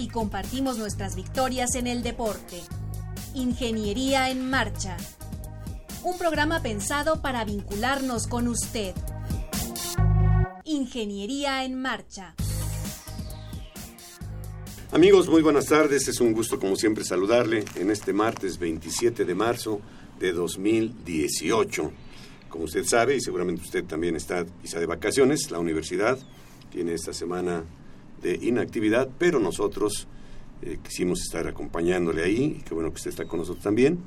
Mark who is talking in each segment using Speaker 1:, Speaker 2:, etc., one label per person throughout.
Speaker 1: Y compartimos nuestras victorias en el deporte. Ingeniería en Marcha. Un programa pensado para vincularnos con usted. Ingeniería en Marcha.
Speaker 2: Amigos, muy buenas tardes. Es un gusto, como siempre, saludarle en este martes 27 de marzo de 2018. Como usted sabe, y seguramente usted también está quizá de vacaciones, la universidad tiene esta semana de inactividad, pero nosotros eh, quisimos estar acompañándole ahí, y qué bueno que usted está con nosotros también.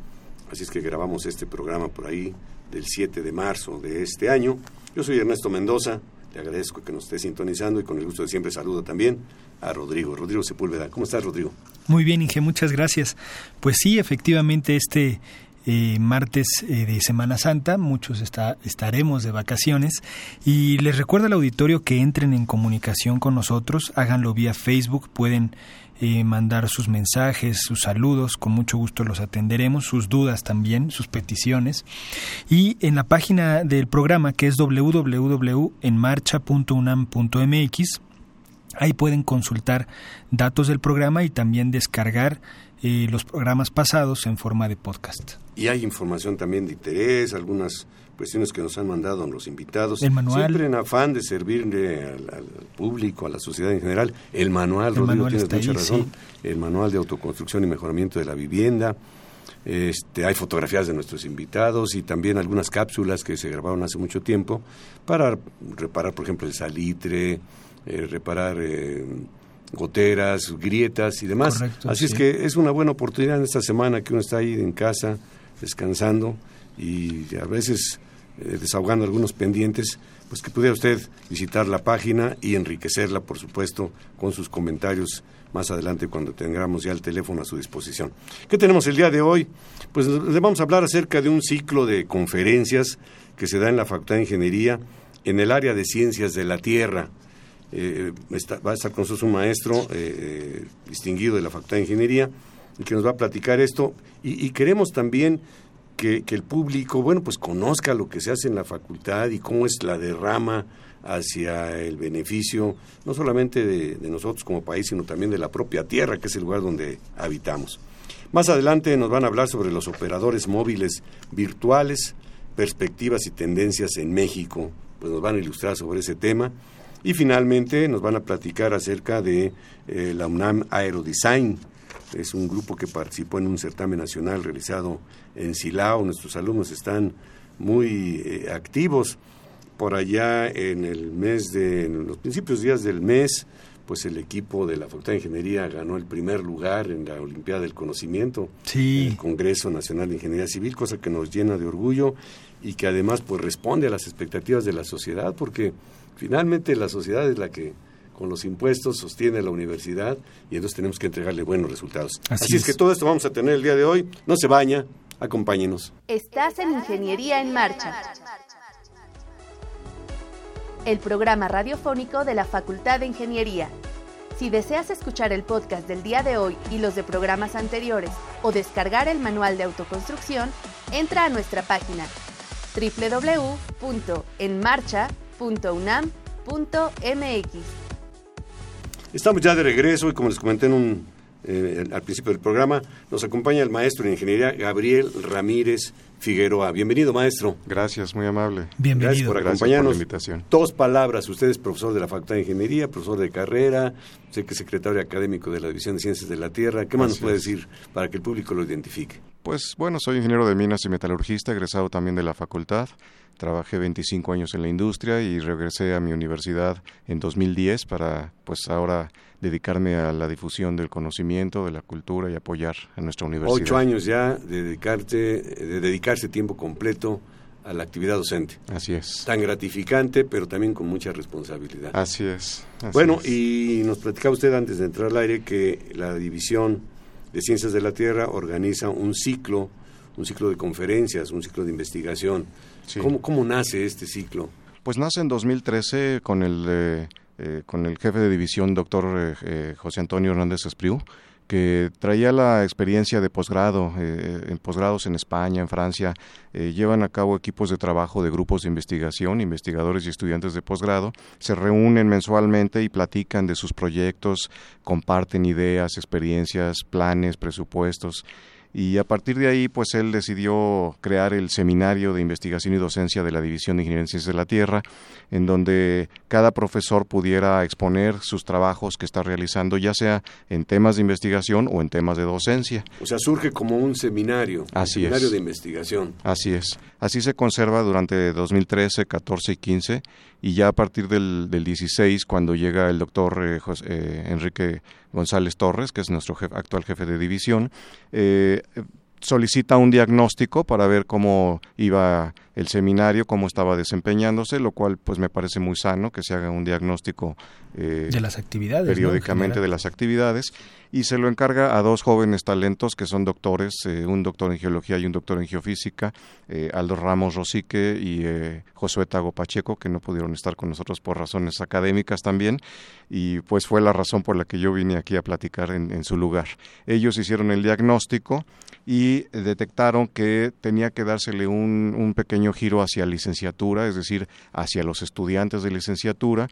Speaker 2: Así es que grabamos este programa por ahí del 7 de marzo de este año. Yo soy Ernesto Mendoza, le agradezco que nos esté sintonizando y con el gusto de siempre saludo también a Rodrigo. Rodrigo Sepúlveda. ¿Cómo estás, Rodrigo?
Speaker 3: Muy bien, Inge, muchas gracias. Pues sí, efectivamente, este eh, martes eh, de Semana Santa, muchos está, estaremos de vacaciones y les recuerdo al auditorio que entren en comunicación con nosotros, háganlo vía Facebook, pueden eh, mandar sus mensajes, sus saludos, con mucho gusto los atenderemos, sus dudas también, sus peticiones. Y en la página del programa que es www.enmarcha.unam.mx, ahí pueden consultar datos del programa y también descargar eh, los programas pasados en forma de podcast.
Speaker 2: Y hay información también de interés, algunas cuestiones que nos han mandado los invitados.
Speaker 3: El manual.
Speaker 2: Siempre en afán de servirle al, al público, a la sociedad en general. El manual,
Speaker 3: El
Speaker 2: Rodrigo,
Speaker 3: manual
Speaker 2: tienes mucha
Speaker 3: ahí,
Speaker 2: razón. El manual de autoconstrucción y mejoramiento de la vivienda. Este, hay fotografías de nuestros invitados y también algunas cápsulas que se grabaron hace mucho tiempo para reparar, por ejemplo, el salitre, eh, reparar eh, goteras, grietas y demás.
Speaker 3: Correcto,
Speaker 2: Así es que es una buena oportunidad en esta semana que uno está ahí en casa descansando y a veces eh, desahogando algunos pendientes, pues que pudiera usted visitar la página y enriquecerla, por supuesto, con sus comentarios más adelante cuando tengamos ya el teléfono a su disposición. ¿Qué tenemos el día de hoy? Pues le vamos a hablar acerca de un ciclo de conferencias que se da en la Facultad de Ingeniería en el área de Ciencias de la Tierra. Eh, va a estar con nosotros un maestro eh, eh, distinguido de la Facultad de Ingeniería y que nos va a platicar esto. Y, queremos también que, el público, bueno, pues conozca lo que se hace en la facultad y cómo es la derrama hacia el beneficio, no solamente de nosotros como país, sino también de la propia tierra, que es el lugar donde habitamos. Más adelante nos van a hablar sobre los operadores móviles virtuales, perspectivas y tendencias en México, pues nos van a ilustrar sobre ese tema. Y finalmente nos van a platicar acerca de eh, la UNAM Aerodesign. Es un grupo que participó en un certamen nacional realizado en Silao. Nuestros alumnos están muy eh, activos. Por allá en el mes de, en los principios días del mes, pues el equipo de la Facultad de Ingeniería ganó el primer lugar en la Olimpiada del Conocimiento
Speaker 3: Sí.
Speaker 2: en el Congreso Nacional de Ingeniería Civil, cosa que nos llena de orgullo y que además pues responde a las expectativas de la sociedad, porque finalmente la sociedad es la que con los impuestos sostiene la universidad y entonces tenemos que entregarle buenos resultados.
Speaker 3: Así
Speaker 2: Así, es.
Speaker 3: es.
Speaker 2: que todo esto vamos a tener el día de hoy. No se baña, acompáñenos.
Speaker 4: Estás en Ingeniería en Marcha. El programa radiofónico de la Facultad de Ingeniería. Si deseas escuchar el podcast del día de hoy y los de programas anteriores o descargar el manual de autoconstrucción, entra a nuestra página www.enmarcha.unam.mx.
Speaker 2: Estamos ya de regreso y como les comenté en un, eh, al principio del programa, nos acompaña el maestro en ingeniería Gabriel Ramírez Figueroa. Bienvenido, maestro.
Speaker 5: Gracias, muy amable.
Speaker 2: Gracias
Speaker 3: Bienvenido.
Speaker 2: por
Speaker 5: Gracias
Speaker 2: acompañarnos.
Speaker 5: por la invitación.
Speaker 2: Dos palabras. Usted es profesor de la Facultad de Ingeniería, profesor de carrera, sé que es secretario académico de la División de Ciencias de la Tierra. ¿Qué más nos puede
Speaker 5: es.
Speaker 2: decir para que el público lo identifique?
Speaker 5: Pues bueno, soy ingeniero de minas y metalurgista, egresado también de la facultad. Trabajé 25 años en la industria y regresé a mi universidad en 2010 para pues ahora dedicarme a la difusión del conocimiento, de la cultura y apoyar a nuestra universidad.
Speaker 2: Ocho años ya de, dedicarte, de dedicarse tiempo completo a la actividad docente.
Speaker 5: Así es.
Speaker 2: Tan gratificante, pero también con mucha responsabilidad.
Speaker 5: Así es. así
Speaker 2: bueno,
Speaker 5: es.
Speaker 2: y nos platicaba usted antes de entrar al aire que la división de Ciencias de la Tierra organiza un ciclo, un ciclo de conferencias, un ciclo de investigación. ¿Cómo, ¿Cómo, nace este ciclo?
Speaker 5: Pues nace en 2013 con el, eh, eh, con el jefe de división, doctor eh, José Antonio Hernández Espriu, que traía la experiencia de posgrado, eh, en posgrados en España, en Francia, eh, llevan a cabo equipos de trabajo de grupos de investigación, investigadores y estudiantes de posgrado, se reúnen mensualmente y platican de sus proyectos, comparten ideas, experiencias, planes, presupuestos y a partir de ahí pues él decidió crear el seminario de investigación y docencia de la División de Ingeniería en Ciencias de la Tierra, en donde cada profesor pudiera exponer sus trabajos que está realizando, ya sea en temas de investigación o en temas de docencia.
Speaker 2: O sea, surge como un seminario,
Speaker 5: Así
Speaker 2: un seminario de investigación.
Speaker 5: Así es. Así se conserva durante 2013, 14 y 15 y ya a partir del, del 16, cuando llega el doctor eh, eh, Enrique González Torres, que es nuestro actual jefe de división, eh, solicita un diagnóstico para ver cómo iba el seminario, cómo estaba desempeñándose, lo cual pues me parece muy sano que se haga un diagnóstico
Speaker 3: eh, de las actividades
Speaker 5: periódicamente de las actividades y se lo encarga a dos jóvenes talentos que son doctores, eh, un doctor en geología y un doctor en geofísica, eh, Aldo Ramos Rosique y Josué Tago Pacheco, que no pudieron estar con nosotros por razones académicas también y pues fue la razón por la que yo vine aquí a platicar en, en su lugar. Ellos hicieron el diagnóstico y detectaron que tenía que dársele un, un pequeño giro hacia licenciatura, es decir, hacia los estudiantes de licenciatura.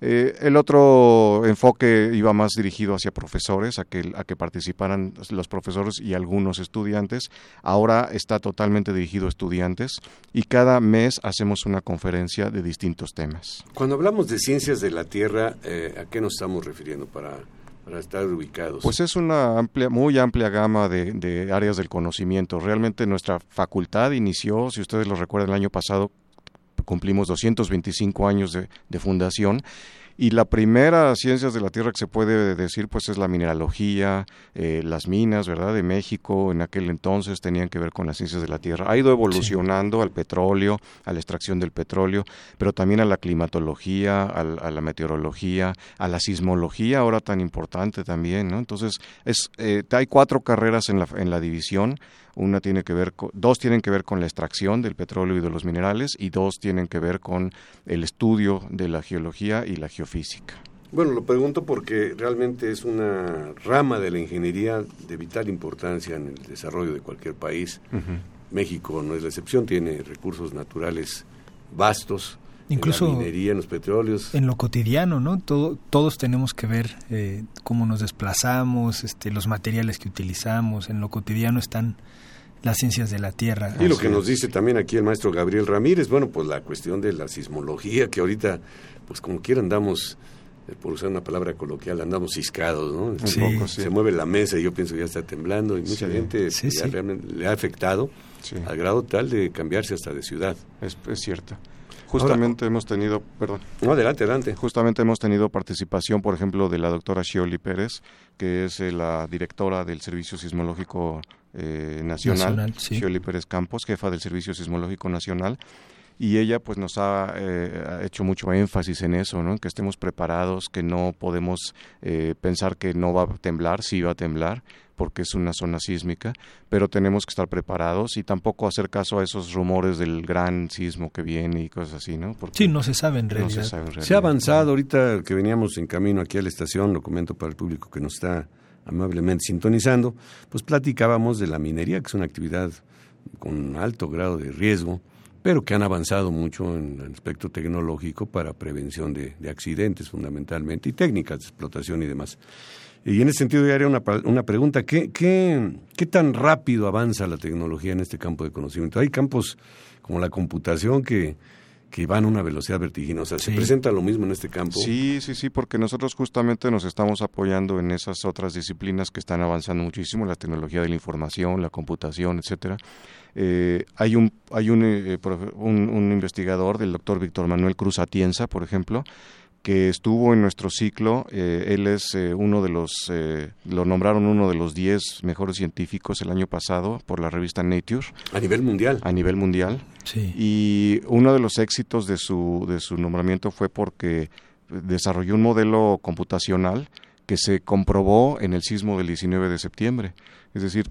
Speaker 5: Eh, el otro enfoque iba más dirigido hacia profesores, a que, a que participaran los profesores y algunos estudiantes. Ahora está totalmente dirigido a estudiantes y cada mes hacemos una conferencia de distintos temas.
Speaker 2: Cuando hablamos de ciencias de la Tierra, eh, ¿a qué nos estamos refiriendo para para estar ubicados?
Speaker 5: Pues es una amplia, muy amplia gama de, áreas del conocimiento. Realmente nuestra facultad inició, si ustedes lo recuerdan, el año pasado cumplimos 225 años de, de fundación y la primera ciencias de la Tierra que se puede decir pues es la mineralogía, eh, las minas, ¿verdad? De México en aquel entonces tenían que ver con las ciencias de la Tierra. Ha ido evolucionando al petróleo, a la extracción del petróleo, pero también a la climatología, a, la meteorología, a la sismología, ahora tan importante también, ¿no? Entonces, es, eh, hay cuatro carreras en la, en la división una tiene que ver dos tienen que ver con la extracción del petróleo y de los minerales y dos tienen que ver con el estudio de la geología y la geofísica.
Speaker 2: Bueno, lo pregunto porque realmente es una rama de la ingeniería de vital importancia en el desarrollo de cualquier país. México no es la excepción, tiene recursos naturales vastos,
Speaker 3: incluso
Speaker 2: en la minería, en los petróleos.
Speaker 3: En lo cotidiano, ¿no? Todo, todos tenemos que ver eh, cómo nos desplazamos, este, los materiales que utilizamos, en lo cotidiano están las ciencias de la Tierra.
Speaker 2: Y lo que nos dice también aquí el maestro Gabriel Ramírez, bueno, pues la cuestión de la sismología, que ahorita, pues como quiera andamos, eh, por usar una palabra coloquial, andamos ciscados, ¿no?
Speaker 3: Sí.
Speaker 2: Se mueve la mesa y yo pienso que ya está temblando y mucha gente ya realmente le ha afectado al grado tal de cambiarse hasta de ciudad.
Speaker 5: Es, es cierto. Justamente hemos tenido, perdón.
Speaker 2: No, adelante, adelante.
Speaker 5: Justamente hemos tenido participación, por ejemplo, de la doctora Shioli Pérez, que es eh, la directora del Servicio Sismológico eh, Nacional, Nacional Pérez Campos, jefa del Servicio Sismológico Nacional, y ella pues nos ha, eh, hecho mucho énfasis en eso, ¿no? que estemos preparados, que no podemos eh, pensar que no va a temblar, sí va a temblar, porque es una zona sísmica, pero tenemos que estar preparados y tampoco hacer caso a esos rumores del gran sismo que viene y cosas así, ¿no?
Speaker 3: Porque sí, no se sabe en realidad.
Speaker 2: se, sabe se ha avanzado ahorita que veníamos en camino aquí a la estación, lo comento para el público que nos está amablemente sintonizando, pues platicábamos de la minería, que es una actividad con alto grado de riesgo, pero que han avanzado mucho en el aspecto tecnológico para prevención de, accidentes fundamentalmente y técnicas de explotación y demás. Y en ese sentido yo haría una, una pregunta, ¿qué, qué, ¿qué tan rápido avanza la tecnología en este campo de conocimiento? Hay campos como la computación que que van a una velocidad vertiginosa. ¿Se presenta lo mismo en este campo?
Speaker 5: Sí, sí, sí, porque nosotros justamente nos estamos apoyando en esas otras disciplinas que están avanzando muchísimo, la tecnología de la información, la computación, etcétera. Eh, hay un hay un, eh, un, un investigador del doctor Víctor Manuel Cruz Atienza, por ejemplo, que estuvo en nuestro ciclo. Eh, él es eh, uno de los, eh, lo nombraron uno de los 10 mejores científicos el año pasado por la revista Nature.
Speaker 2: A nivel mundial.
Speaker 5: A nivel mundial.
Speaker 3: Sí.
Speaker 5: Y uno de los éxitos de su, de su nombramiento fue porque desarrolló un modelo computacional que se comprobó en el sismo del 19 de septiembre. Es decir,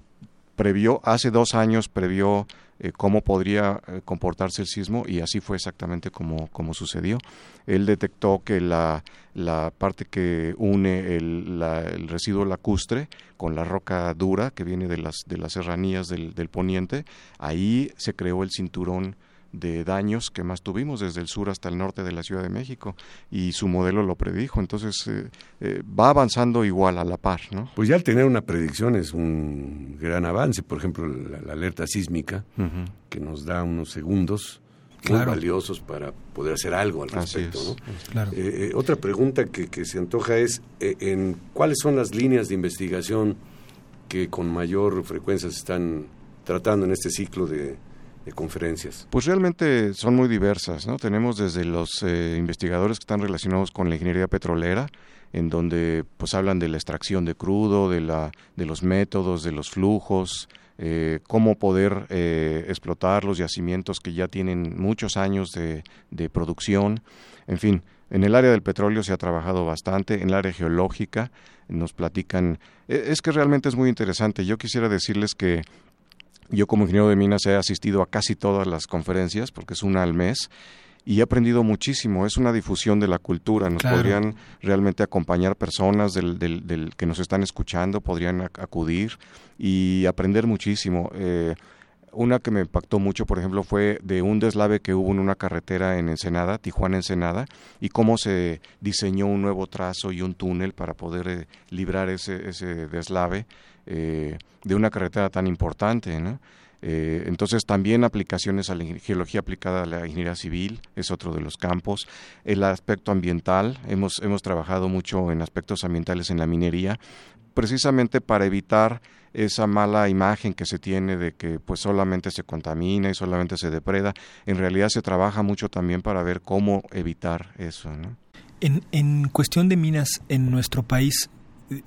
Speaker 5: previó, hace dos años previó eh, cómo podría eh, comportarse el sismo y así fue exactamente como, como sucedió. Él detectó que la, la parte que une el, el, residuo lacustre con la roca dura que viene de las, de las serranías del, del poniente, ahí se creó el cinturón de daños que más tuvimos desde el sur hasta el norte de la Ciudad de México y su modelo lo predijo. Entonces eh, eh, va avanzando igual a la par. ¿no?
Speaker 2: Pues ya al tener una predicción es un gran avance. Por ejemplo, la, alerta sísmica que nos da unos segundos muy valiosos para poder hacer algo al respecto. ¿no? Eh, otra pregunta que, que, se antoja es en cuáles son las líneas de investigación que con mayor frecuencia se están tratando en este ciclo de de conferencias?
Speaker 5: Pues realmente son muy diversas, ¿no? Tenemos desde los eh, investigadores que están relacionados con la ingeniería petrolera, en donde pues hablan de la extracción de crudo, de, la, de los métodos, de los flujos, eh, cómo poder eh, explotar los yacimientos que ya tienen muchos años de, de producción, en fin. En el área del petróleo se ha trabajado bastante, en el área geológica nos platican, e, es que realmente es muy interesante. Yo quisiera decirles que yo como ingeniero de minas he asistido a casi todas las conferencias, porque es una al mes, y he aprendido muchísimo. Es una difusión de la cultura. Nos podrían realmente acompañar personas del, del, que nos están escuchando, podrían acudir y aprender muchísimo. Eh, una que me impactó mucho, por ejemplo, fue de un deslave que hubo en una carretera en Ensenada, Tijuana-Ensenada, y cómo se diseñó un nuevo trazo y un túnel para poder eh, librar ese, ese deslave eh, de una carretera tan importante. Eh, entonces también aplicaciones a la geología aplicada a la ingeniería civil es otro de los campos. El aspecto ambiental, hemos, hemos trabajado mucho en aspectos ambientales en la minería, precisamente para evitar esa mala imagen que se tiene de que pues solamente se contamina y solamente se depreda. En realidad se trabaja mucho también para ver cómo evitar eso.
Speaker 3: En, en cuestión de minas en nuestro país,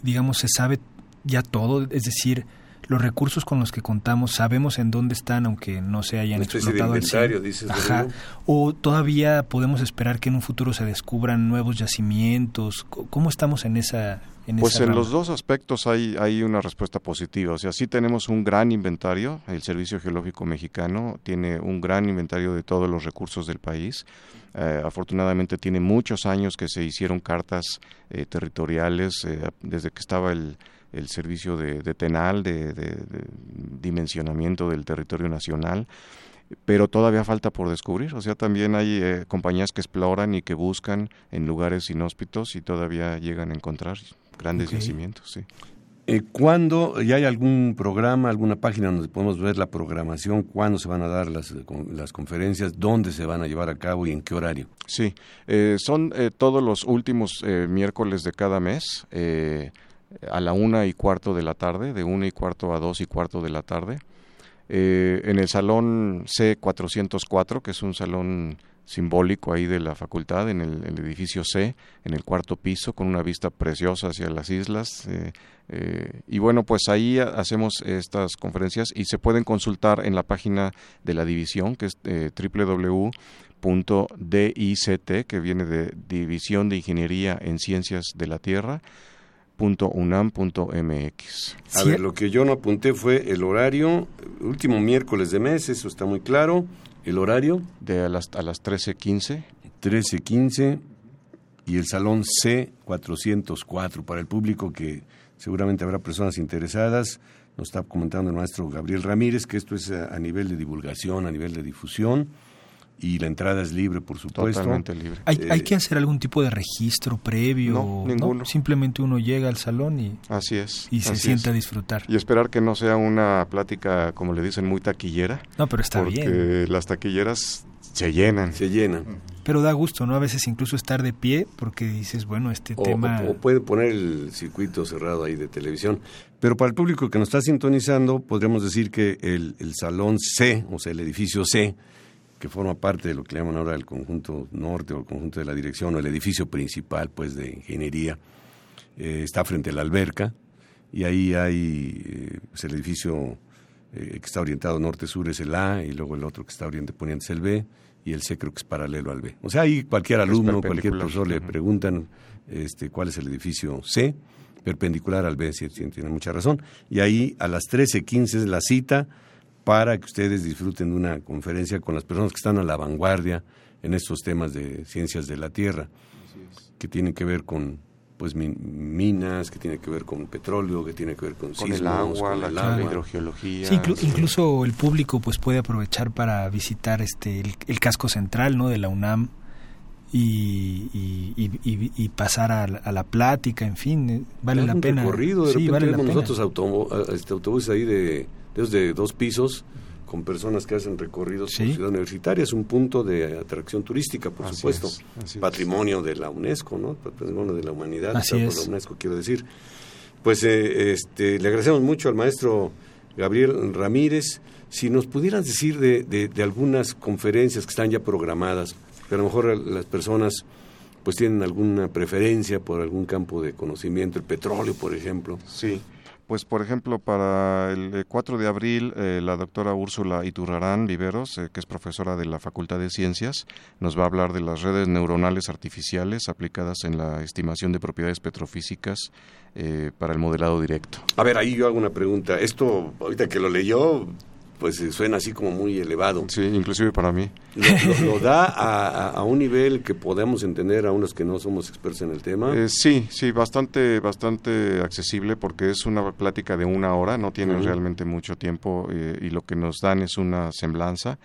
Speaker 3: digamos, se sabe ya todo, es decir, los recursos con los que contamos sabemos en dónde están aunque no se hayan explotado
Speaker 2: de inventario, dices
Speaker 3: Ajá. o todavía podemos esperar que en un futuro se descubran nuevos yacimientos cómo estamos en esa
Speaker 5: pues en los dos aspectos hay, hay una respuesta positiva. O sea, sí tenemos un gran inventario. El Servicio Geológico Mexicano tiene un gran inventario de todos los recursos del país. Eh, afortunadamente tiene muchos años que se hicieron cartas eh, territoriales eh, desde que estaba el, el servicio de, de TENAL, de, de, dimensionamiento del territorio nacional pero todavía falta por descubrir. O sea, también hay compañías que exploran y que buscan en lugares inhóspitos y todavía llegan a encontrar grandes yacimientos, sí.
Speaker 2: Eh, ¿Cuándo ya hay algún programa, alguna página donde podemos ver la programación? ¿Cuándo se van a dar las, las conferencias? ¿Dónde se van a llevar a cabo y en qué horario?
Speaker 5: Sí, eh, son eh, todos los últimos eh, miércoles de cada mes a la una y cuarto de la tarde, de una y cuarto a dos y cuarto de la tarde. en el salón C404, que es un salón simbólico ahí de la facultad en el, edificio C, en el cuarto piso, con una vista preciosa hacia las islas. Eh, eh, y bueno, pues ahí hacemos estas conferencias y se pueden consultar en la página de la división, que es eh, www.dict, que viene de División de Ingeniería en Ciencias de la Tierra. .unam.mx.
Speaker 2: A ver, lo que yo no apunté fue el horario, último miércoles de mes, eso está muy claro. ¿El horario?
Speaker 5: De a las, a las 13.15.
Speaker 2: 13.15 y el salón C404 para el público que seguramente habrá personas interesadas. Nos está comentando el maestro Gabriel Ramírez que esto es a, nivel de divulgación, a nivel de difusión y la entrada es libre, por supuesto.
Speaker 5: Totalmente libre.
Speaker 3: ¿Hay, ¿Hay, que hacer algún tipo de registro previo?
Speaker 5: No, ninguno.
Speaker 3: Simplemente uno llega al salón y,
Speaker 5: así es,
Speaker 3: y se sienta a disfrutar.
Speaker 5: Y esperar que no sea una plática, como le dicen, muy taquillera.
Speaker 3: No, pero está
Speaker 5: porque
Speaker 3: bien.
Speaker 5: Porque las taquilleras se llenan.
Speaker 2: Se llenan.
Speaker 3: Pero da gusto, ¿no? A veces incluso estar de pie porque dices, bueno, este tema...
Speaker 2: O, puede poner el circuito cerrado ahí de televisión. Pero para el público que nos está sintonizando, podríamos decir que el, el salón C, o sea, el edificio C, que forma parte de lo que le llaman ahora el conjunto norte o el conjunto de la dirección o el edificio principal pues de ingeniería eh, está frente a la alberca y ahí hay eh, pues, el edificio eh, que está orientado norte-sur es el A y luego el otro que está oriente poniente es el B y el C creo que es paralelo al B. O sea, ahí cualquier alumno, cualquier profesor le preguntan este, cuál es el edificio C, perpendicular al B, si tiene mucha razón. Y ahí a las 13.15 es la cita para que ustedes disfruten de una conferencia con las personas que están a la vanguardia en estos temas de ciencias de la Tierra, que tienen que ver con pues minas, que tiene que ver con petróleo, que tiene que ver con,
Speaker 5: con el agua, la, hidrogeología.
Speaker 3: Sí, incluso el público pues puede aprovechar para visitar este el, casco central, ¿no? De la UNAM y, y, pasar a, la plática, en fin, eh, vale la pena.
Speaker 2: Recorrido, de sí, vale nosotros este, autobuses ahí de, de dos pisos con personas que hacen recorridos por Ciudad Universitaria. Es un punto de atracción turística, por supuesto. Patrimonio de la UNESCO, ¿no? Patrimonio de la humanidad,
Speaker 3: así
Speaker 2: por la UNESCO, quiero decir. Pues eh, este, le agradecemos mucho al maestro Gabriel Ramírez. Si nos pudieran decir de, de, algunas conferencias que están ya programadas, que a lo mejor las personas pues tienen alguna preferencia por algún campo de conocimiento, el petróleo, por ejemplo.
Speaker 5: Sí. Pues, por ejemplo, para el 4 eh, de abril, eh, la doctora Úrsula Iturrarán Viveros, eh, que es profesora de la Facultad de Ciencias, nos va a hablar de las redes neuronales artificiales aplicadas en la estimación de propiedades petrofísicas para el modelado directo.
Speaker 2: A ver, ahí yo hago una pregunta. Esto, ahorita que lo leyó, pues eh, suena así como muy elevado.
Speaker 5: Sí, inclusive para mí.
Speaker 2: ¿Lo, da a, un nivel que podemos entender a unos que no somos expertos en el tema?
Speaker 5: Eh, sí, sí, bastante, bastante accesible porque es una plática de una hora, no tiene realmente mucho tiempo eh, y lo que nos dan es una semblanza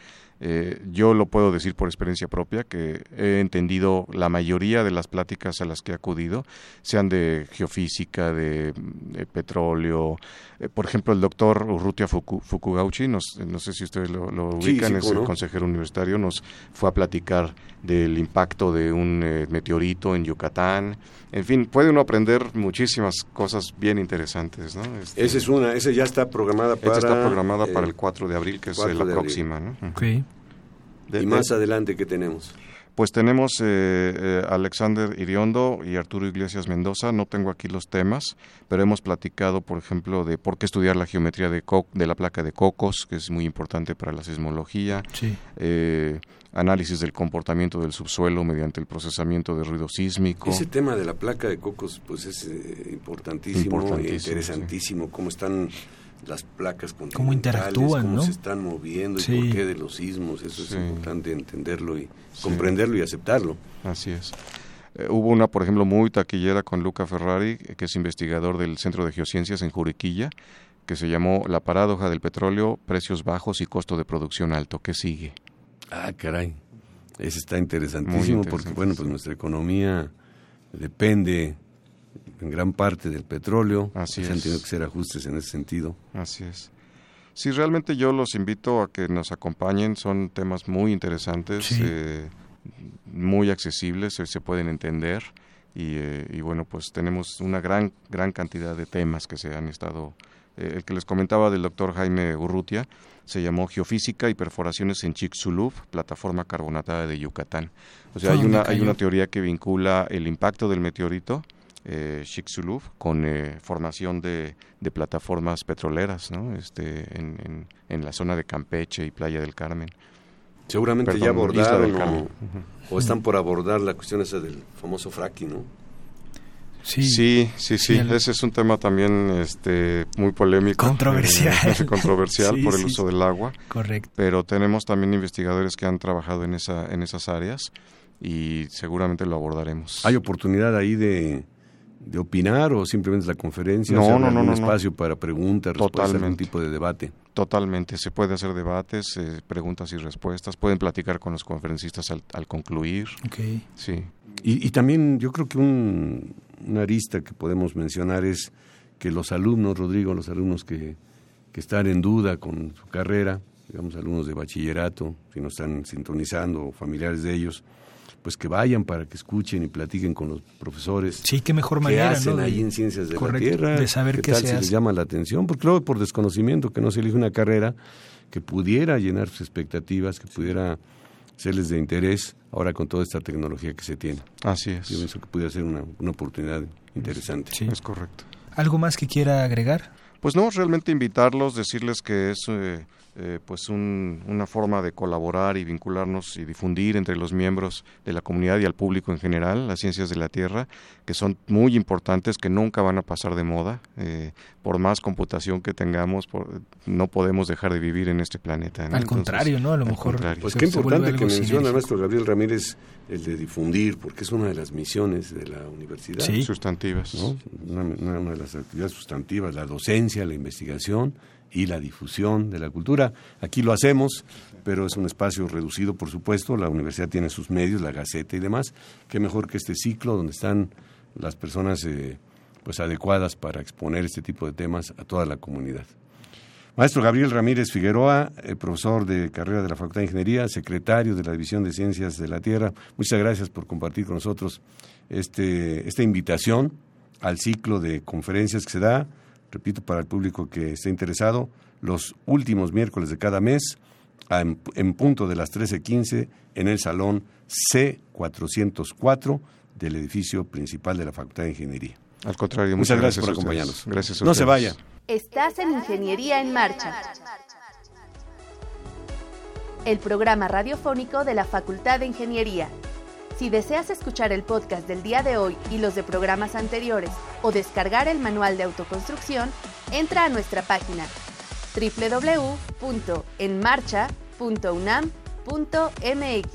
Speaker 5: eh, yo lo puedo decir por experiencia propia, que he entendido la mayoría de las pláticas a las que he acudido, sean de geofísica, de, petróleo. Eh, por ejemplo, el doctor Urrutia Fukugauchi, no sé si ustedes lo, ubican, es el consejero universitario, nos fue a platicar del impacto de un eh, meteorito en Yucatán. En fin, puede uno aprender muchísimas cosas bien interesantes. ¿no?
Speaker 2: Este, esa es una, esa ya está programada para...
Speaker 5: Esta está programada para el 4 de abril, que es la próxima. ¿no?
Speaker 2: ¿Y más adelante qué tenemos?
Speaker 5: Pues tenemos eh, eh, Alexander Iriondo y Arturo Iglesias Mendoza. No tengo aquí los temas, pero hemos platicado, por ejemplo, de por qué estudiar la geometría de, de la placa de Cocos, que es muy importante para la sismología. Eh, análisis del comportamiento del subsuelo mediante el procesamiento de ruido sísmico.
Speaker 2: Ese tema de la placa de Cocos, pues es importantísimo, e interesantísimo, cómo están las placas
Speaker 3: cómo interactúan,
Speaker 2: cómo se están moviendo y por qué de los sismos, eso es importante entenderlo y comprenderlo y aceptarlo.
Speaker 5: Así es. Eh, hubo una, por ejemplo, muy taquillera con Luca Ferrari, eh, que es investigador del Centro de Geociencias en Juriquilla, que se llamó La paradoja del petróleo, precios bajos y costo de producción alto. ¿Qué sigue?
Speaker 2: Ah, caray. Ese está interesantísimo porque, bueno, pues nuestra economía depende en gran parte del petróleo.
Speaker 5: Así
Speaker 2: se han tenido que hacer ajustes en ese sentido.
Speaker 5: Así es. Sí, realmente yo los invito a que nos acompañen. Son temas muy interesantes, eh, muy accesibles, se, pueden entender. Y, eh, y, bueno, pues tenemos una gran, gran cantidad de temas que se han estado... Eh, el que les comentaba del doctor Jaime Urrutia se llamó Geofísica y Perforaciones en Chicxulub, plataforma carbonatada de Yucatán. O sea, hay una, hay una teoría que vincula el impacto del meteorito eh, con eh, formación de, de, plataformas petroleras ¿no? este, en, en, la zona de Campeche y Playa del Carmen.
Speaker 2: Seguramente ya abordaron o, están por abordar la cuestión esa del famoso fracking, ¿no?
Speaker 5: Sí, sí, sí, sí. ese es un tema también este, muy polémico.
Speaker 3: Controversial.
Speaker 5: Eh, controversial por el uso del agua.
Speaker 3: Correcto.
Speaker 5: Pero tenemos también investigadores que han trabajado en, esa, en esas áreas y seguramente lo abordaremos.
Speaker 2: Hay oportunidad ahí de, de opinar o simplemente la conferencia?
Speaker 5: No, no, no,
Speaker 2: un espacio para preguntas, respuestas, algún tipo de debate.
Speaker 5: Totalmente, se puede hacer debates, eh, preguntas y respuestas, pueden platicar con los conferencistas al, concluir.
Speaker 3: Okay.
Speaker 5: Sí.
Speaker 2: Y, también yo creo que un, una arista que podemos mencionar es que los alumnos, Rodrigo, los alumnos que, que están en duda con su carrera, digamos alumnos de bachillerato, si no están sintonizando o familiares de ellos, pues que vayan para que escuchen y platiquen con los profesores.
Speaker 3: Sí, qué mejor manera,
Speaker 2: ¿qué hacen ahí en ciencias de la tierra,
Speaker 3: de saber qué,
Speaker 2: tal se les llama la atención, porque luego por desconocimiento que no se elige una carrera que pudiera llenar sus expectativas, que pudiera serles de interés ahora con toda esta tecnología que se tiene.
Speaker 5: Así es.
Speaker 2: Yo pienso que pudiera ser una, una oportunidad interesante.
Speaker 5: Sí, es correcto.
Speaker 3: ¿Algo más que quiera agregar?
Speaker 5: Pues no, realmente invitarlos, decirles que es eh, eh, pues una forma de colaborar y vincularnos y difundir entre los miembros de la comunidad y al público en general las ciencias de la Tierra, que son muy importantes, que nunca van a pasar de moda. Eh, por más computación que tengamos, no podemos dejar de vivir en este planeta.
Speaker 3: Al contrario, ¿no? A lo mejor.
Speaker 2: Pues qué importante que menciona nuestro Gabriel Ramírez el de difundir, porque es una de las misiones de la universidad.
Speaker 5: Sí. Sustantivas.
Speaker 2: una de las actividades sustantivas, la docencia, la investigación y la difusión de la cultura. Aquí lo hacemos, pero es un espacio reducido, por supuesto. La universidad tiene sus medios, la Gaceta y demás. Qué mejor que este ciclo donde están las personas eh, pues adecuadas para exponer este tipo de temas a toda la comunidad. Maestro Gabriel Ramírez Figueroa, eh, profesor de carrera de la Facultad de Ingeniería, secretario de la División de Ciencias de la Tierra, muchas gracias por compartir con nosotros este, esta invitación al ciclo de conferencias que se da repito, para el público que esté interesado, los últimos miércoles de cada mes, en, punto de las 13.15, en el salón C404 del edificio principal de la Facultad de Ingeniería.
Speaker 5: Al contrario,
Speaker 2: muchas, gracias, por acompañarnos.
Speaker 5: Gracias
Speaker 2: no se vaya.
Speaker 4: Estás en Ingeniería en Marcha. El programa radiofónico de la Facultad de Ingeniería si deseas escuchar el podcast del día de hoy y los de programas anteriores o descargar el manual de autoconstrucción, entra a nuestra página www.enmarcha.unam.mx.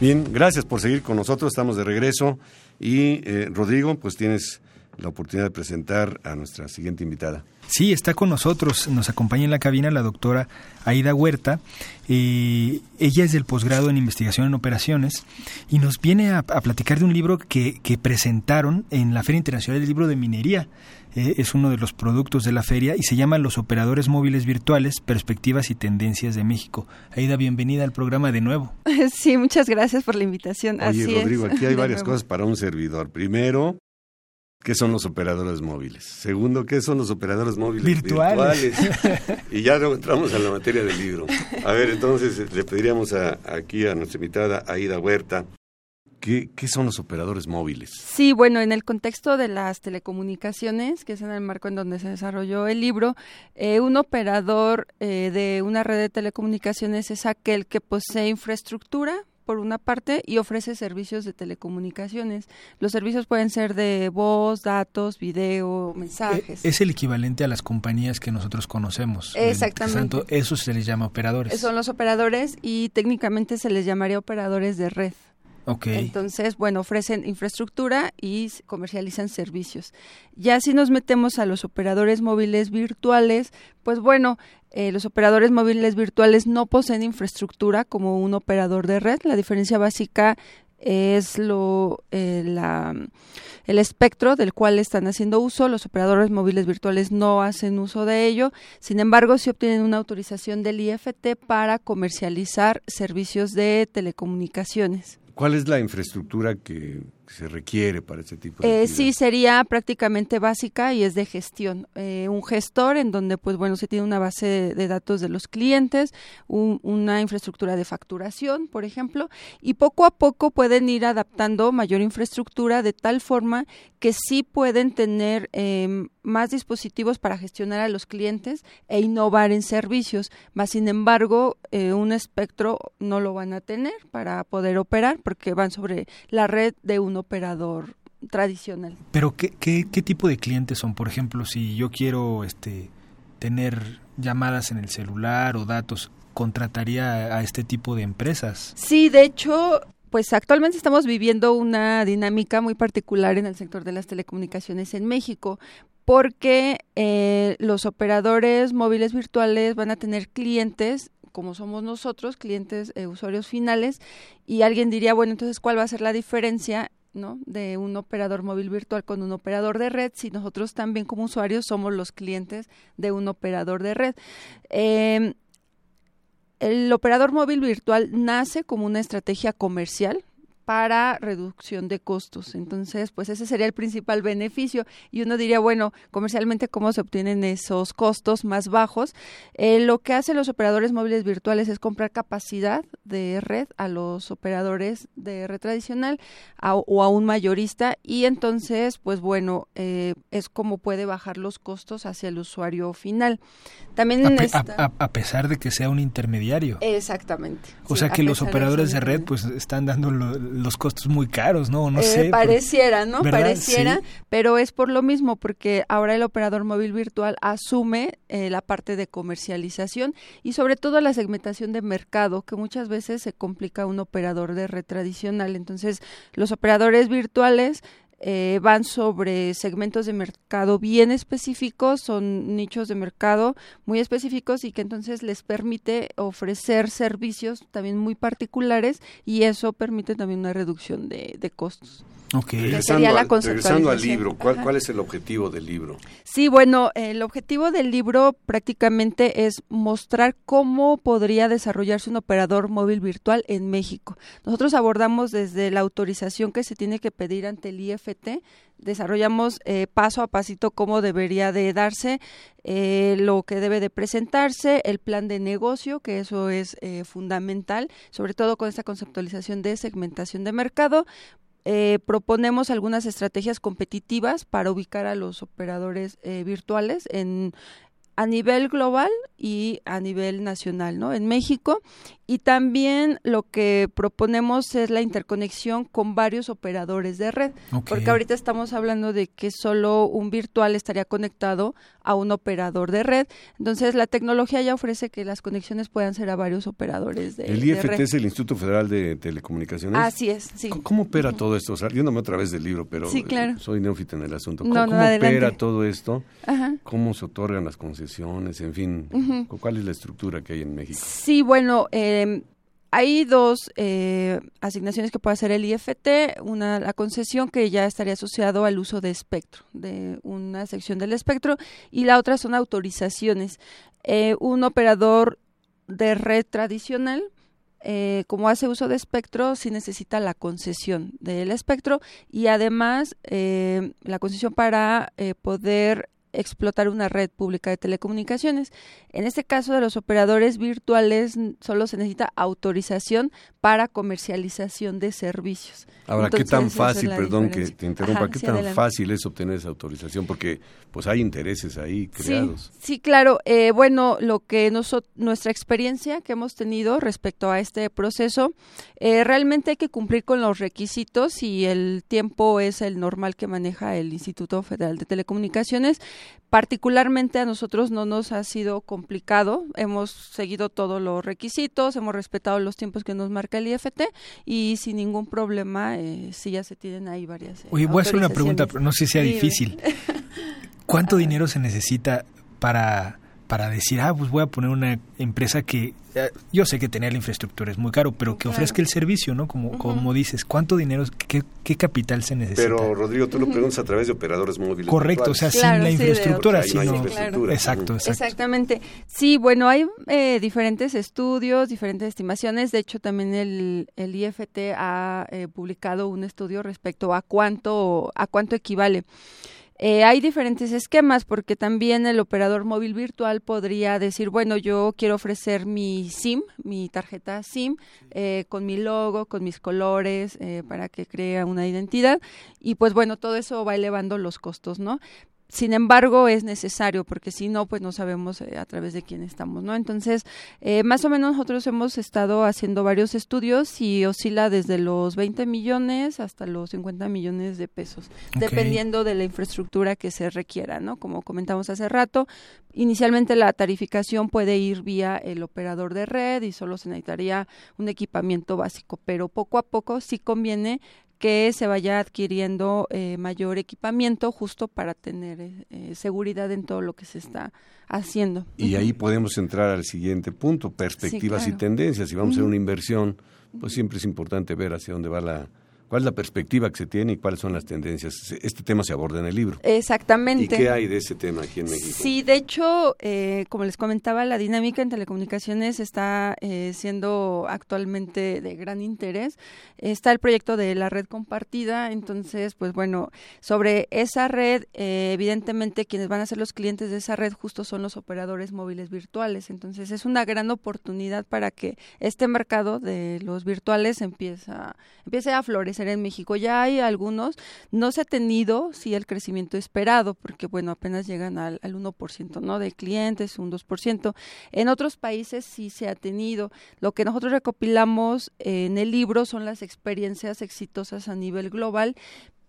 Speaker 2: Bien, gracias por seguir con nosotros, estamos de regreso y eh, Rodrigo, pues tienes la oportunidad de presentar a nuestra siguiente invitada.
Speaker 3: Sí, está con nosotros, nos acompaña en la cabina la doctora Aida Huerta. Eh, ella es del posgrado en investigación en operaciones y nos viene a, platicar de un libro que, presentaron en la Feria Internacional del Libro de Minería. Eh, es uno de los productos de la feria y se llama Los operadores móviles virtuales, perspectivas y tendencias de México. Aida, bienvenida al programa de nuevo.
Speaker 6: Sí, muchas gracias por la invitación.
Speaker 2: Oye, Rodrigo, aquí hay varias cosas para un servidor. Primero, ¿Qué son los operadores móviles? Segundo, ¿qué son los operadores móviles
Speaker 3: virtuales?
Speaker 2: y ya entramos a la materia del libro. A ver, entonces le pediríamos aquí a nuestra invitada, Aida Huerta, ¿qué, son los operadores móviles?
Speaker 6: Sí, bueno, en el contexto de las telecomunicaciones, que es en el marco en donde se desarrolló el libro, eh, un operador eh, de una red de telecomunicaciones es aquel que posee infraestructura por una parte y ofrece servicios de telecomunicaciones. Los servicios pueden ser de voz, datos, video, mensajes.
Speaker 3: Es el equivalente a las compañías que nosotros conocemos.
Speaker 6: Exactamente.
Speaker 3: Por eso se les llama operadores.
Speaker 6: Son los operadores y técnicamente se les llamaría operadores de red. Entonces, bueno, ofrecen infraestructura y comercializan servicios. Ya si nos metemos a los operadores móviles virtuales, pues bueno, eh, los operadores móviles virtuales no poseen infraestructura como un operador de red. La diferencia básica es lo eh, el espectro del cual están haciendo uso. Los operadores móviles virtuales no hacen uso de ello. Sin embargo, sí obtienen una autorización del IFT para comercializar servicios de telecomunicaciones.
Speaker 2: ¿Cuál es la infraestructura que se requiere para ese tipo de
Speaker 6: eh, Sí, sería prácticamente básica y es de gestión. Eh, un gestor en donde, pues bueno, se tiene una base de, datos de los clientes, una infraestructura de facturación, por ejemplo, y poco a poco pueden ir adaptando mayor infraestructura de tal forma que sí pueden tener em, más dispositivos para gestionar a los clientes e innovar en servicios. Más sin embargo, eh, un espectro no lo van a tener para poder operar porque van sobre la red de un operador tradicional.
Speaker 3: Pero ¿qué, qué, qué tipo de clientes son? Por ejemplo, si yo quiero este, tener llamadas en el celular o datos, ¿contrataría a este tipo de empresas?
Speaker 6: Sí, de hecho, pues actualmente estamos viviendo una dinámica muy particular en el sector de las telecomunicaciones en México, porque eh, los operadores móviles virtuales van a tener clientes como somos nosotros, clientes, eh, usuarios finales, y alguien diría, bueno, entonces, ¿cuál va a ser la diferencia ¿no? de un operador móvil virtual con un operador de red si nosotros también como usuarios somos los clientes de un operador de red. Em, el operador móvil virtual nace como una estrategia comercial para reducción de costos. Entonces, pues ese sería el principal beneficio. Y uno diría, bueno, comercialmente, ¿cómo se obtienen esos costos más bajos? Eh, lo que hacen los operadores móviles virtuales es comprar capacidad de red a los operadores de red tradicional o a un mayorista y entonces, pues bueno, eh, es como puede bajar los costos hacia el usuario final. También
Speaker 3: a, pesar de que sea un intermediario.
Speaker 6: Exactamente.
Speaker 3: O sea que los operadores de, red pues están dando los costos muy caros, ¿no? No
Speaker 6: eh,
Speaker 3: sé.
Speaker 6: Pareciera, ¿no? Pareciera, pero es por lo mismo, porque ahora el operador móvil virtual asume eh, la parte de comercialización y sobre todo la segmentación de mercado, que muchas veces se complica un operador de red tradicional. Entonces, los operadores virtuales eh, van sobre segmentos de mercado bien específicos, son nichos de mercado muy específicos y que entonces les permite ofrecer servicios también muy particulares y eso permite también una reducción de, de costos.
Speaker 2: Okay. Regresando, al, libro, ¿cuál, ¿cuál, es el objetivo del libro?
Speaker 6: Sí, bueno, el objetivo del libro prácticamente es mostrar cómo podría desarrollarse un operador móvil virtual en México. Nosotros abordamos desde la autorización que se tiene que pedir ante el IFT, desarrollamos eh, paso a pasito cómo debería de darse, eh, lo que debe de presentarse, el plan de negocio, que eso es eh, fundamental, sobre todo con esta conceptualización de segmentación de mercado, eh, proponemos algunas estrategias competitivas para ubicar a los operadores eh, virtuales en a nivel global y a nivel nacional, ¿no? En México y también lo que proponemos es la interconexión con varios operadores de red, porque ahorita estamos hablando de que solo un virtual estaría conectado a un operador de red. Entonces, la tecnología ya ofrece que las conexiones puedan ser a varios operadores de,
Speaker 2: ¿El IFT es el Instituto Federal de Telecomunicaciones?
Speaker 6: Así es, sí.
Speaker 2: ¿Cómo, opera todo esto? O sea, yéndome otra vez del libro, pero soy neófita en el asunto. ¿Cómo,
Speaker 6: ¿cómo
Speaker 2: opera todo esto? ¿Cómo se otorgan las concesiones? En fin, ¿cuál es la estructura que hay en México?
Speaker 6: Sí, bueno, eh, Em, hay dos eh, asignaciones que puede hacer el IFT, una la concesión que ya estaría asociado al uso de espectro, de una sección del espectro, y la otra son autorizaciones. Eh, un operador de red tradicional, eh, como hace uso de espectro, sí necesita la concesión del espectro y además la concesión para poder explotar una red pública de telecomunicaciones. En este caso de los operadores virtuales solo se necesita autorización para comercialización de servicios.
Speaker 2: Ahora, ¿qué tan fácil, perdón que te interrumpa, qué tan fácil es obtener esa autorización? Porque pues hay intereses ahí creados.
Speaker 6: Sí, claro. Eh, bueno, lo que nuestra experiencia que hemos tenido respecto a este proceso, eh, realmente hay que cumplir con los requisitos y el tiempo es el normal que maneja el Instituto Federal de Telecomunicaciones Particularmente a nosotros no nos ha sido complicado, hemos seguido todos los requisitos, hemos respetado los tiempos que nos marca el IFT y sin ningún problema, eh, sí ya se tienen ahí varias. Eh,
Speaker 3: Oye, voy a hacer una pregunta, pero no sé si sea difícil. ¿Cuánto dinero se necesita para para decir, ah, pues voy a poner una empresa que yo sé que tener la infraestructura es muy caro, pero que ofrezca el servicio, ¿no? Como, como dices, ¿cuánto dinero, qué, qué, capital se necesita?
Speaker 2: Pero, Rodrigo, tú lo preguntas a través de operadores móviles.
Speaker 3: Correcto, o sea, sin la infraestructura, sino... Exacto, exacto,
Speaker 6: Exactamente. Sí, bueno, hay eh, diferentes estudios, diferentes estimaciones. De hecho, también el, el IFT ha eh, publicado un estudio respecto a cuánto, a cuánto equivale. Eh, hay diferentes esquemas porque también el operador móvil virtual podría decir, bueno, yo quiero ofrecer mi SIM, mi tarjeta SIM, eh, con mi logo, con mis colores, eh, para que crea una identidad. Y pues bueno, todo eso va elevando los costos, ¿no? Sin embargo es necesario porque si no pues no sabemos eh, a través de quién estamos no entonces eh, más o menos nosotros hemos estado haciendo varios estudios y oscila desde los 20 millones hasta los 50 millones de pesos dependiendo de la infraestructura que se requiera no como comentamos hace rato inicialmente la tarificación puede ir vía el operador de red y solo se necesitaría un equipamiento básico pero poco a poco sí conviene que se vaya adquiriendo eh, mayor equipamiento justo para tener eh, eh, seguridad en todo lo que se está haciendo.
Speaker 2: Y ahí podemos entrar al siguiente punto, perspectivas y tendencias. Si vamos a hacer una inversión, pues siempre es importante ver hacia dónde va la cuál es la perspectiva que se tiene y cuáles son las tendencias. Este tema se aborda en el libro.
Speaker 6: Exactamente.
Speaker 2: ¿Y qué hay de ese tema aquí en México?
Speaker 6: Sí, de hecho, eh, como les comentaba, la dinámica en telecomunicaciones está eh, siendo actualmente de gran interés. Está el proyecto de la red compartida, entonces, pues bueno, sobre esa red, eh, evidentemente quienes van a ser los clientes de esa red justo son los operadores móviles virtuales. Entonces, es una gran oportunidad para que este mercado de los virtuales empieza, empiece a florecer en México. Ya hay algunos, no se ha tenido, sí, el crecimiento esperado, porque, bueno, apenas llegan al, al 1%, ¿no? De clientes, un 2%. En otros países sí se ha tenido. Lo que nosotros recopilamos en el libro son las experiencias exitosas a nivel global,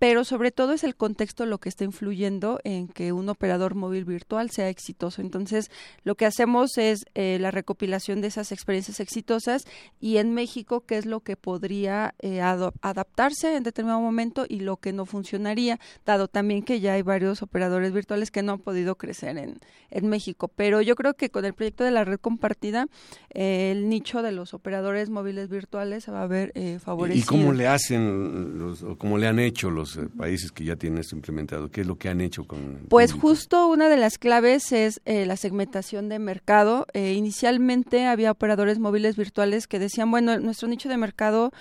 Speaker 6: pero sobre todo es el contexto lo que está influyendo en que un operador móvil virtual sea exitoso. Entonces, lo que hacemos es eh, la recopilación de esas experiencias exitosas y en México qué es lo que podría eh, adaptarse en determinado momento y lo que no funcionaría, dado también que ya hay varios operadores virtuales que no han podido crecer en, en México. Pero yo creo que con el proyecto de la red compartida, eh, el nicho de los operadores móviles virtuales se va a ver favorecido.
Speaker 2: ¿Y cómo le hacen, los, o cómo le han hecho los eh, países que ya tienen esto implementado? ¿Qué es lo que han hecho con...?
Speaker 6: Pues justo una de las claves es eh, la segmentación de mercado. Eh, inicialmente había operadores móviles virtuales que decían, bueno, nuestro nicho de mercado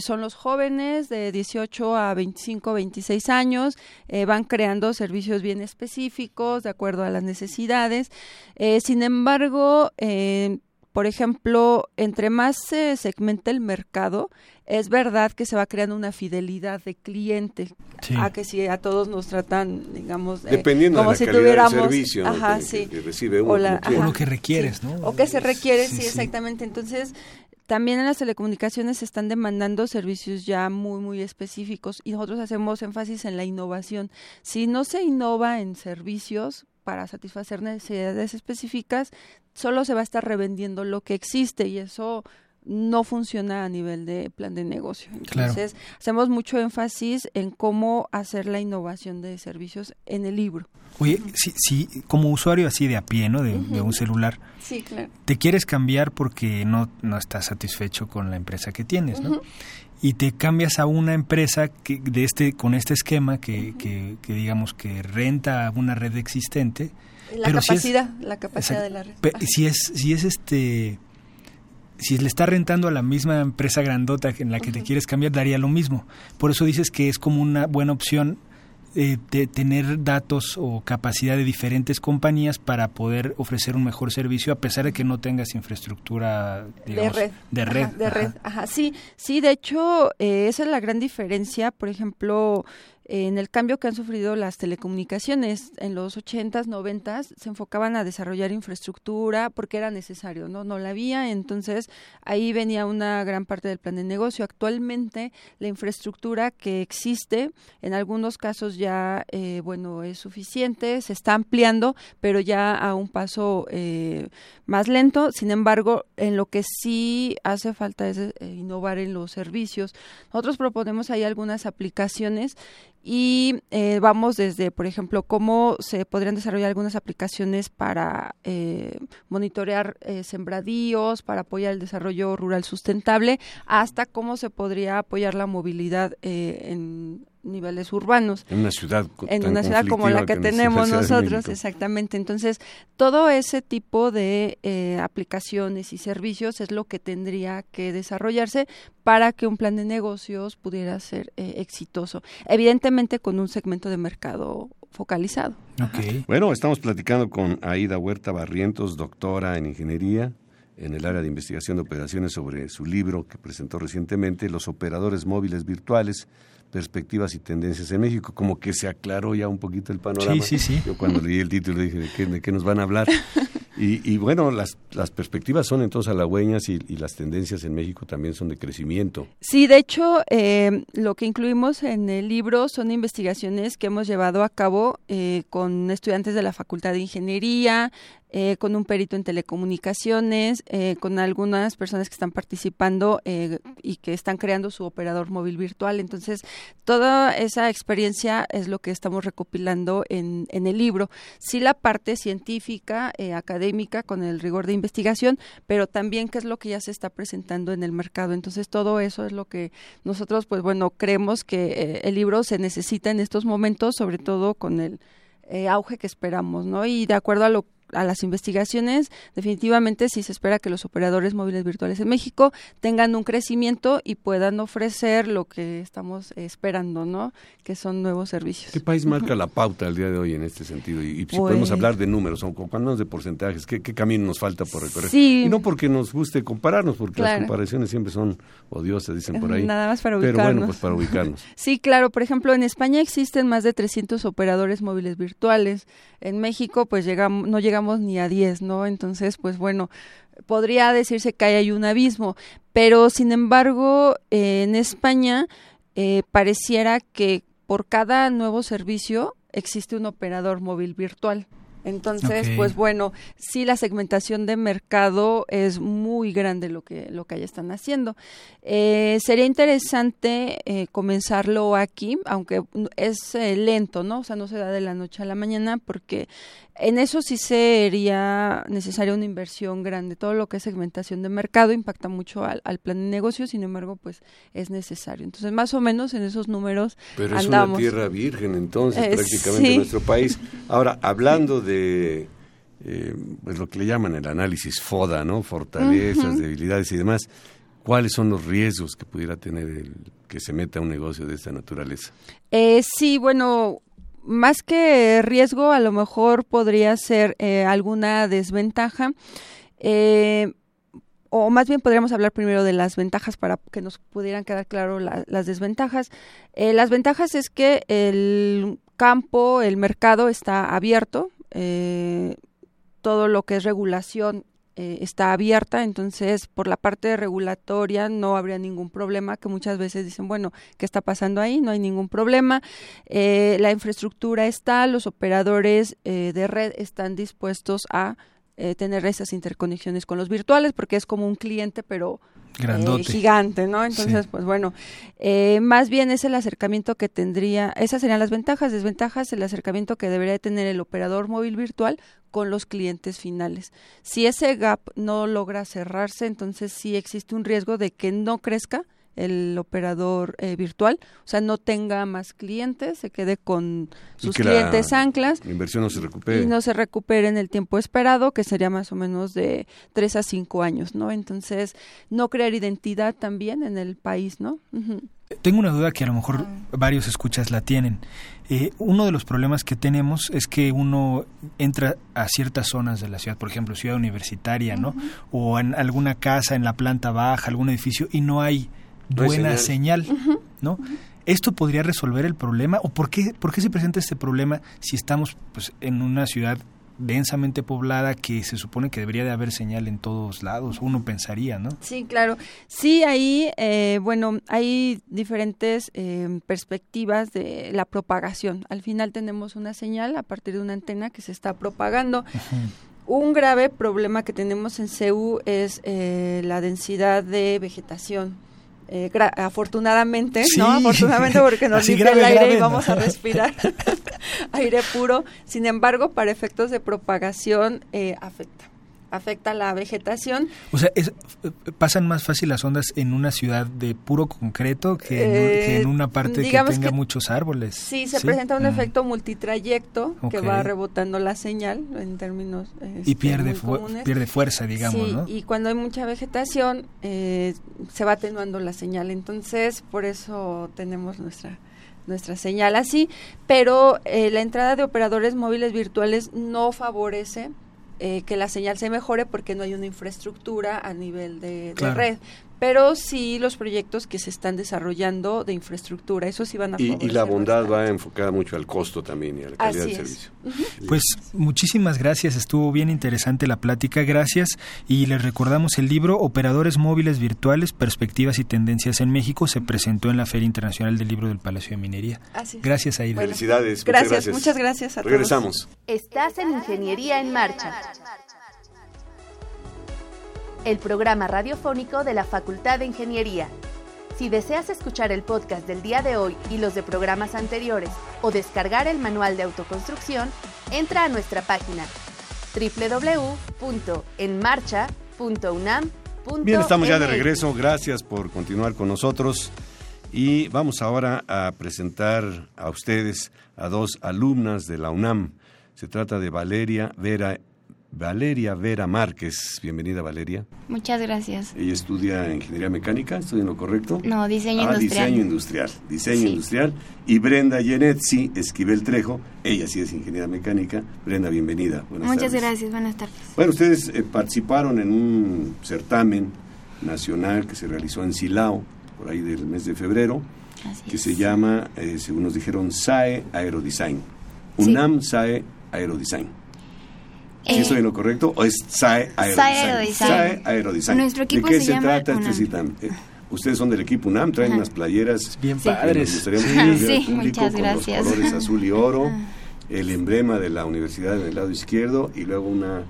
Speaker 6: son los jóvenes de 18 a 25, 26 años, van creando servicios bien específicos de acuerdo a las necesidades. sin embargo, por ejemplo, entre más se segmenta el mercado, es verdad que se va creando una fidelidad de cliente a que si a todos nos tratan digamos
Speaker 2: eh, dependiendo
Speaker 6: como
Speaker 2: de la
Speaker 6: si
Speaker 2: calidad
Speaker 6: tuviéramos
Speaker 2: del servicio
Speaker 6: ajá, sí.
Speaker 2: que, recibe uno,
Speaker 3: o, lo que requieres no
Speaker 6: o que se requiere sí, exactamente entonces también en las telecomunicaciones se están demandando servicios ya muy, muy específicos y nosotros hacemos énfasis en la innovación. Si no se innova en servicios para satisfacer necesidades específicas, solo se va a estar revendiendo lo que existe y eso no funciona a nivel de plan de negocio. Entonces, hacemos mucho énfasis en cómo hacer la innovación de servicios en el libro.
Speaker 3: Oye, si, como usuario así de a pie, ¿no? De, un celular,
Speaker 6: sí, claro.
Speaker 3: te quieres cambiar porque no, no estás satisfecho con la empresa que tienes, ¿no? Y te cambias a una empresa que de este con este esquema que, que, digamos que renta una red existente.
Speaker 6: La capacidad, la capacidad de la red.
Speaker 3: Si es, si es este si le está rentando a la misma empresa grandota en la que te quieres cambiar, daría lo mismo. Por eso dices que es como una buena opción eh, de tener datos o capacidad de diferentes compañías para poder ofrecer un mejor servicio a pesar de que no tengas infraestructura
Speaker 6: de red.
Speaker 3: De red.
Speaker 6: de red. Ajá. Sí, sí, de hecho, eh, esa es la gran diferencia. Por ejemplo, en el cambio que han sufrido las telecomunicaciones en los 80s, 90s, se enfocaban a desarrollar infraestructura porque era necesario, ¿no? No la había, entonces ahí venía una gran parte del plan de negocio. Actualmente la infraestructura que existe, en algunos casos ya, eh, bueno, es suficiente, se está ampliando, pero ya a un paso eh, más lento. Sin embargo, en lo que sí hace falta es eh, innovar en los servicios. Nosotros proponemos ahí algunas aplicaciones y eh, vamos desde, por ejemplo, cómo se podrían desarrollar algunas aplicaciones para eh, monitorear eh, sembradíos, para apoyar el desarrollo rural sustentable, hasta cómo se podría apoyar la movilidad en niveles urbanos.
Speaker 2: En una ciudad.
Speaker 6: En una ciudad como la que, tenemos nosotros, exactamente. Entonces, todo ese tipo de eh, aplicaciones y servicios es lo que tendría que desarrollarse para que un plan de negocios pudiera ser eh, exitoso. Evidentemente con un segmento de mercado focalizado.
Speaker 2: Bueno, estamos platicando con Aida Huerta Barrientos, doctora en ingeniería en el área de investigación de operaciones sobre su libro que presentó recientemente, Los operadores móviles virtuales, perspectivas y tendencias en México, como que se aclaró ya un poquito el panorama.
Speaker 3: Sí, sí, sí.
Speaker 2: Yo cuando leí el título dije, ¿de qué, nos van a hablar? Y, bueno, las, las perspectivas son entonces halagüeñas y, y las tendencias en México también son de crecimiento.
Speaker 6: Sí, de hecho, eh, lo que incluimos en el libro son investigaciones que hemos llevado a cabo eh, con estudiantes de la Facultad de Ingeniería, eh, con un perito en telecomunicaciones, eh, con algunas personas que están participando eh, y que están creando su operador móvil virtual. Entonces, toda esa experiencia es lo que estamos recopilando en, en el libro. Sí la parte científica, académica, con el rigor de investigación, pero también qué es lo que ya se está presentando en el mercado. Entonces, todo eso es lo que nosotros, pues bueno, creemos que el libro se necesita en estos momentos, sobre todo con el auge que esperamos, ¿no? Y de acuerdo a lo a las investigaciones, definitivamente sí se espera que los operadores móviles virtuales en México tengan un crecimiento y puedan ofrecer lo que estamos esperando, ¿no? Que son nuevos servicios.
Speaker 2: ¿Qué país marca la pauta al día de hoy en este sentido? Y, si podemos pues hablar de números, o cuando de porcentajes, ¿qué, camino nos falta por recorrer? Y no porque nos guste compararnos, porque las comparaciones siempre son odiosas, dicen por ahí.
Speaker 6: Nada más para ubicarnos.
Speaker 2: Pero bueno, pues para ubicarnos.
Speaker 6: sí, claro. Por ejemplo, en España existen más de 300 operadores móviles virtuales. En México, pues llegamos, no llegamos ni a 10, ¿no? Entonces, pues bueno, podría decirse que hay un abismo, pero sin embargo, en España eh, pareciera que por cada nuevo servicio existe un operador móvil virtual. Entonces, pues bueno, sí la segmentación de mercado es muy grande lo que lo que allá están haciendo. Eh, sería interesante eh, comenzarlo aquí, aunque es eh, lento, ¿no? O sea, no se da de la noche a la mañana porque en eso sí sería necesaria una inversión grande. Todo lo que es segmentación de mercado impacta mucho al, plan de negocio, sin embargo, pues es necesario. Entonces, más o menos en esos números
Speaker 2: Pero es una tierra virgen, entonces, eh, prácticamente nuestro país. Ahora, hablando de eh, pues lo que le llaman el análisis FODA, ¿no? Fortalezas, debilidades y demás. ¿Cuáles son los riesgos que pudiera tener el que se meta un negocio de esta naturaleza?
Speaker 6: Eh, sí, bueno, más que riesgo, a lo mejor podría ser eh, alguna desventaja. Eh, o más bien podríamos hablar primero de las ventajas para que nos pudieran quedar claro las desventajas. Eh, las ventajas es que el campo, el mercado está abierto, todo lo que es regulación eh, está abierta, entonces por la parte regulatoria no habría ningún problema, que muchas veces dicen, bueno, ¿qué está pasando ahí? No hay ningún problema. Eh, la infraestructura está, los operadores eh, de red están dispuestos a tener esas interconexiones con los virtuales, porque es como un cliente, pero gigante, ¿no? Entonces, pues bueno, más bien es el acercamiento que tendría, esas serían las ventajas, desventajas, el acercamiento que debería tener el operador móvil virtual con los clientes finales. Si ese gap no logra cerrarse, entonces sí existe un riesgo de que no crezca el operador eh, virtual, o sea, no tenga más clientes, se quede con sus clientes anclas.
Speaker 2: La inversión no se recupere.
Speaker 6: Y no se recupere en el tiempo esperado, que sería más o menos de tres a cinco años, ¿no? Entonces, no crear identidad también en el país, ¿no?
Speaker 3: Tengo una duda que a lo mejor varios escuchas la tienen. Eh, uno de los problemas que tenemos es que uno entra a ciertas zonas de la ciudad, por ejemplo, ciudad universitaria, ¿no? O en alguna casa en la planta baja, algún edificio, y no hay buena señal, ¿no? ¿Esto podría resolver el problema? ¿O por qué, por qué se presenta este problema si estamos pues, en una ciudad densamente poblada que se supone que debería de haber señal en todos lados, uno pensaría, ¿no?
Speaker 6: Sí, claro. Sí, ahí, eh, bueno, hay diferentes eh, perspectivas de la propagación. Al final tenemos una señal a partir de una antena que se está propagando. Un grave problema que tenemos en CEU es eh, la densidad de vegetación eh, afortunadamente, ¿no? Afortunadamente porque nos limpia el aire y vamos a respirar aire puro. Sin embargo, para efectos de propagación eh, afecta afecta la vegetación.
Speaker 3: O sea, pasan más fácil las ondas en una ciudad de puro concreto que en, una parte que tenga muchos árboles.
Speaker 6: Sí, se presenta un mm. efecto multitrayecto que va rebotando la señal en términos
Speaker 3: y este, pierde pierde fuerza, digamos,
Speaker 6: sí, Y cuando hay mucha vegetación eh, se va atenuando la señal, entonces por eso tenemos nuestra nuestra señal así, pero eh, la entrada de operadores móviles virtuales no favorece eh, que la señal se mejore porque no hay una infraestructura a nivel de, red pero sí los proyectos que se están desarrollando de infraestructura, eso sí van a
Speaker 2: Y, y la bondad va enfocada mucho al costo también y a la calidad del servicio.
Speaker 3: Pues muchísimas gracias, estuvo bien interesante la plática, gracias. Y les recordamos el libro Operadores Móviles Virtuales, Perspectivas y Tendencias en México, se presentó en la Feria Internacional del Libro del Palacio de Minería. Gracias, Aida.
Speaker 2: Felicidades.
Speaker 6: Gracias, muchas gracias, a
Speaker 2: Regresamos.
Speaker 4: Estás en Ingeniería en Marcha. El programa radiofónico de la Facultad de Ingeniería. Si deseas escuchar el podcast del día de hoy y los de programas anteriores o descargar el manual de autoconstrucción, entra a nuestra página www.enmarcha.unam.mx.
Speaker 2: Bien, estamos ya de regreso. Gracias por continuar con nosotros. Y vamos ahora a presentar a ustedes a dos alumnas de la UNAM. Se trata de Valeria Vera Valeria Vera Márquez. Bienvenida, Valeria.
Speaker 7: Muchas gracias.
Speaker 2: Ella estudia ingeniería mecánica, ¿estoy en lo correcto?
Speaker 7: No, diseño
Speaker 2: ah,
Speaker 7: industrial.
Speaker 2: diseño industrial. Diseño industrial. Y Brenda Yenetzi Esquivel Trejo, ella sí es ingeniera mecánica. Brenda, bienvenida.
Speaker 7: Buenas Muchas gracias, buenas tardes.
Speaker 2: Bueno, ustedes eh, participaron en un certamen nacional que se realizó en Silao, por ahí del mes de febrero, que se llama, eh, según nos dijeron, SAE Aerodesign. UNAM SAE Aerodesign. ¿Sí estoy en lo correcto? ¿O es SAE Aerodesign? SAE Aerodesign.
Speaker 7: Nuestro equipo
Speaker 2: ¿De qué
Speaker 7: se,
Speaker 2: se trata este CITAM? Eh, ustedes son del equipo UNAM, traen unas playeras
Speaker 3: bien padres.
Speaker 7: sí, muchas gracias.
Speaker 2: Con los colores azul y oro, el emblema de la universidad en el lado izquierdo y luego una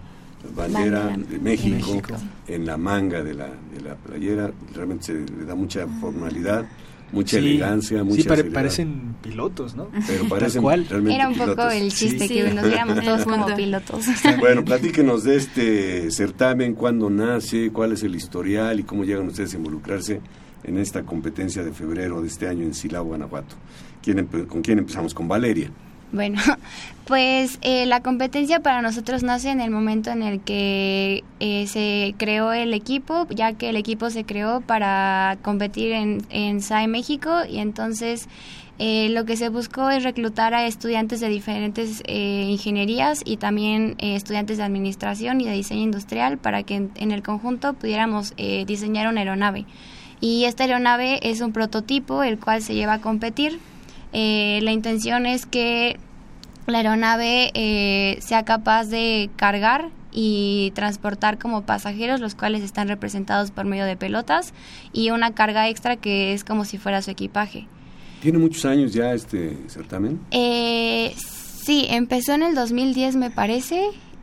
Speaker 2: bandera de México, México, en la manga de la, de la playera. Realmente se le da mucha formalidad mucha
Speaker 3: sí,
Speaker 2: elegancia, mucha
Speaker 3: Sí, pare, parecen pilotos, ¿no?
Speaker 2: Pero parecen realmente
Speaker 7: Era un
Speaker 2: pilotos.
Speaker 7: poco el chiste sí. que nos viéramos todos como pilotos.
Speaker 2: Bueno, platíquenos de este certamen, cuándo nace, cuál es el historial y cómo llegan ustedes a involucrarse en esta competencia de febrero de este año en Silao, Guanajuato. ¿Quién, ¿Con quién empezamos? Con Valeria.
Speaker 7: Bueno, pues eh, la competencia para nosotros nace en el momento en el que eh, se creó el equipo, ya que el equipo se creó para competir en, en SAE México y entonces eh, lo que se buscó es reclutar a estudiantes de diferentes eh, ingenierías y también eh, estudiantes de administración y de diseño industrial para que en, en el conjunto pudiéramos diseñar una aeronave. Y esta aeronave es un prototipo el cual se lleva a competir eh, la intención es que la aeronave eh, sea capaz de cargar y transportar como pasajeros, los cuales están representados por medio de pelotas, y una carga extra que es como si fuera su equipaje.
Speaker 2: ¿Tiene muchos años ya este certamen?
Speaker 7: Eh, sí, empezó en el 2010 me parece,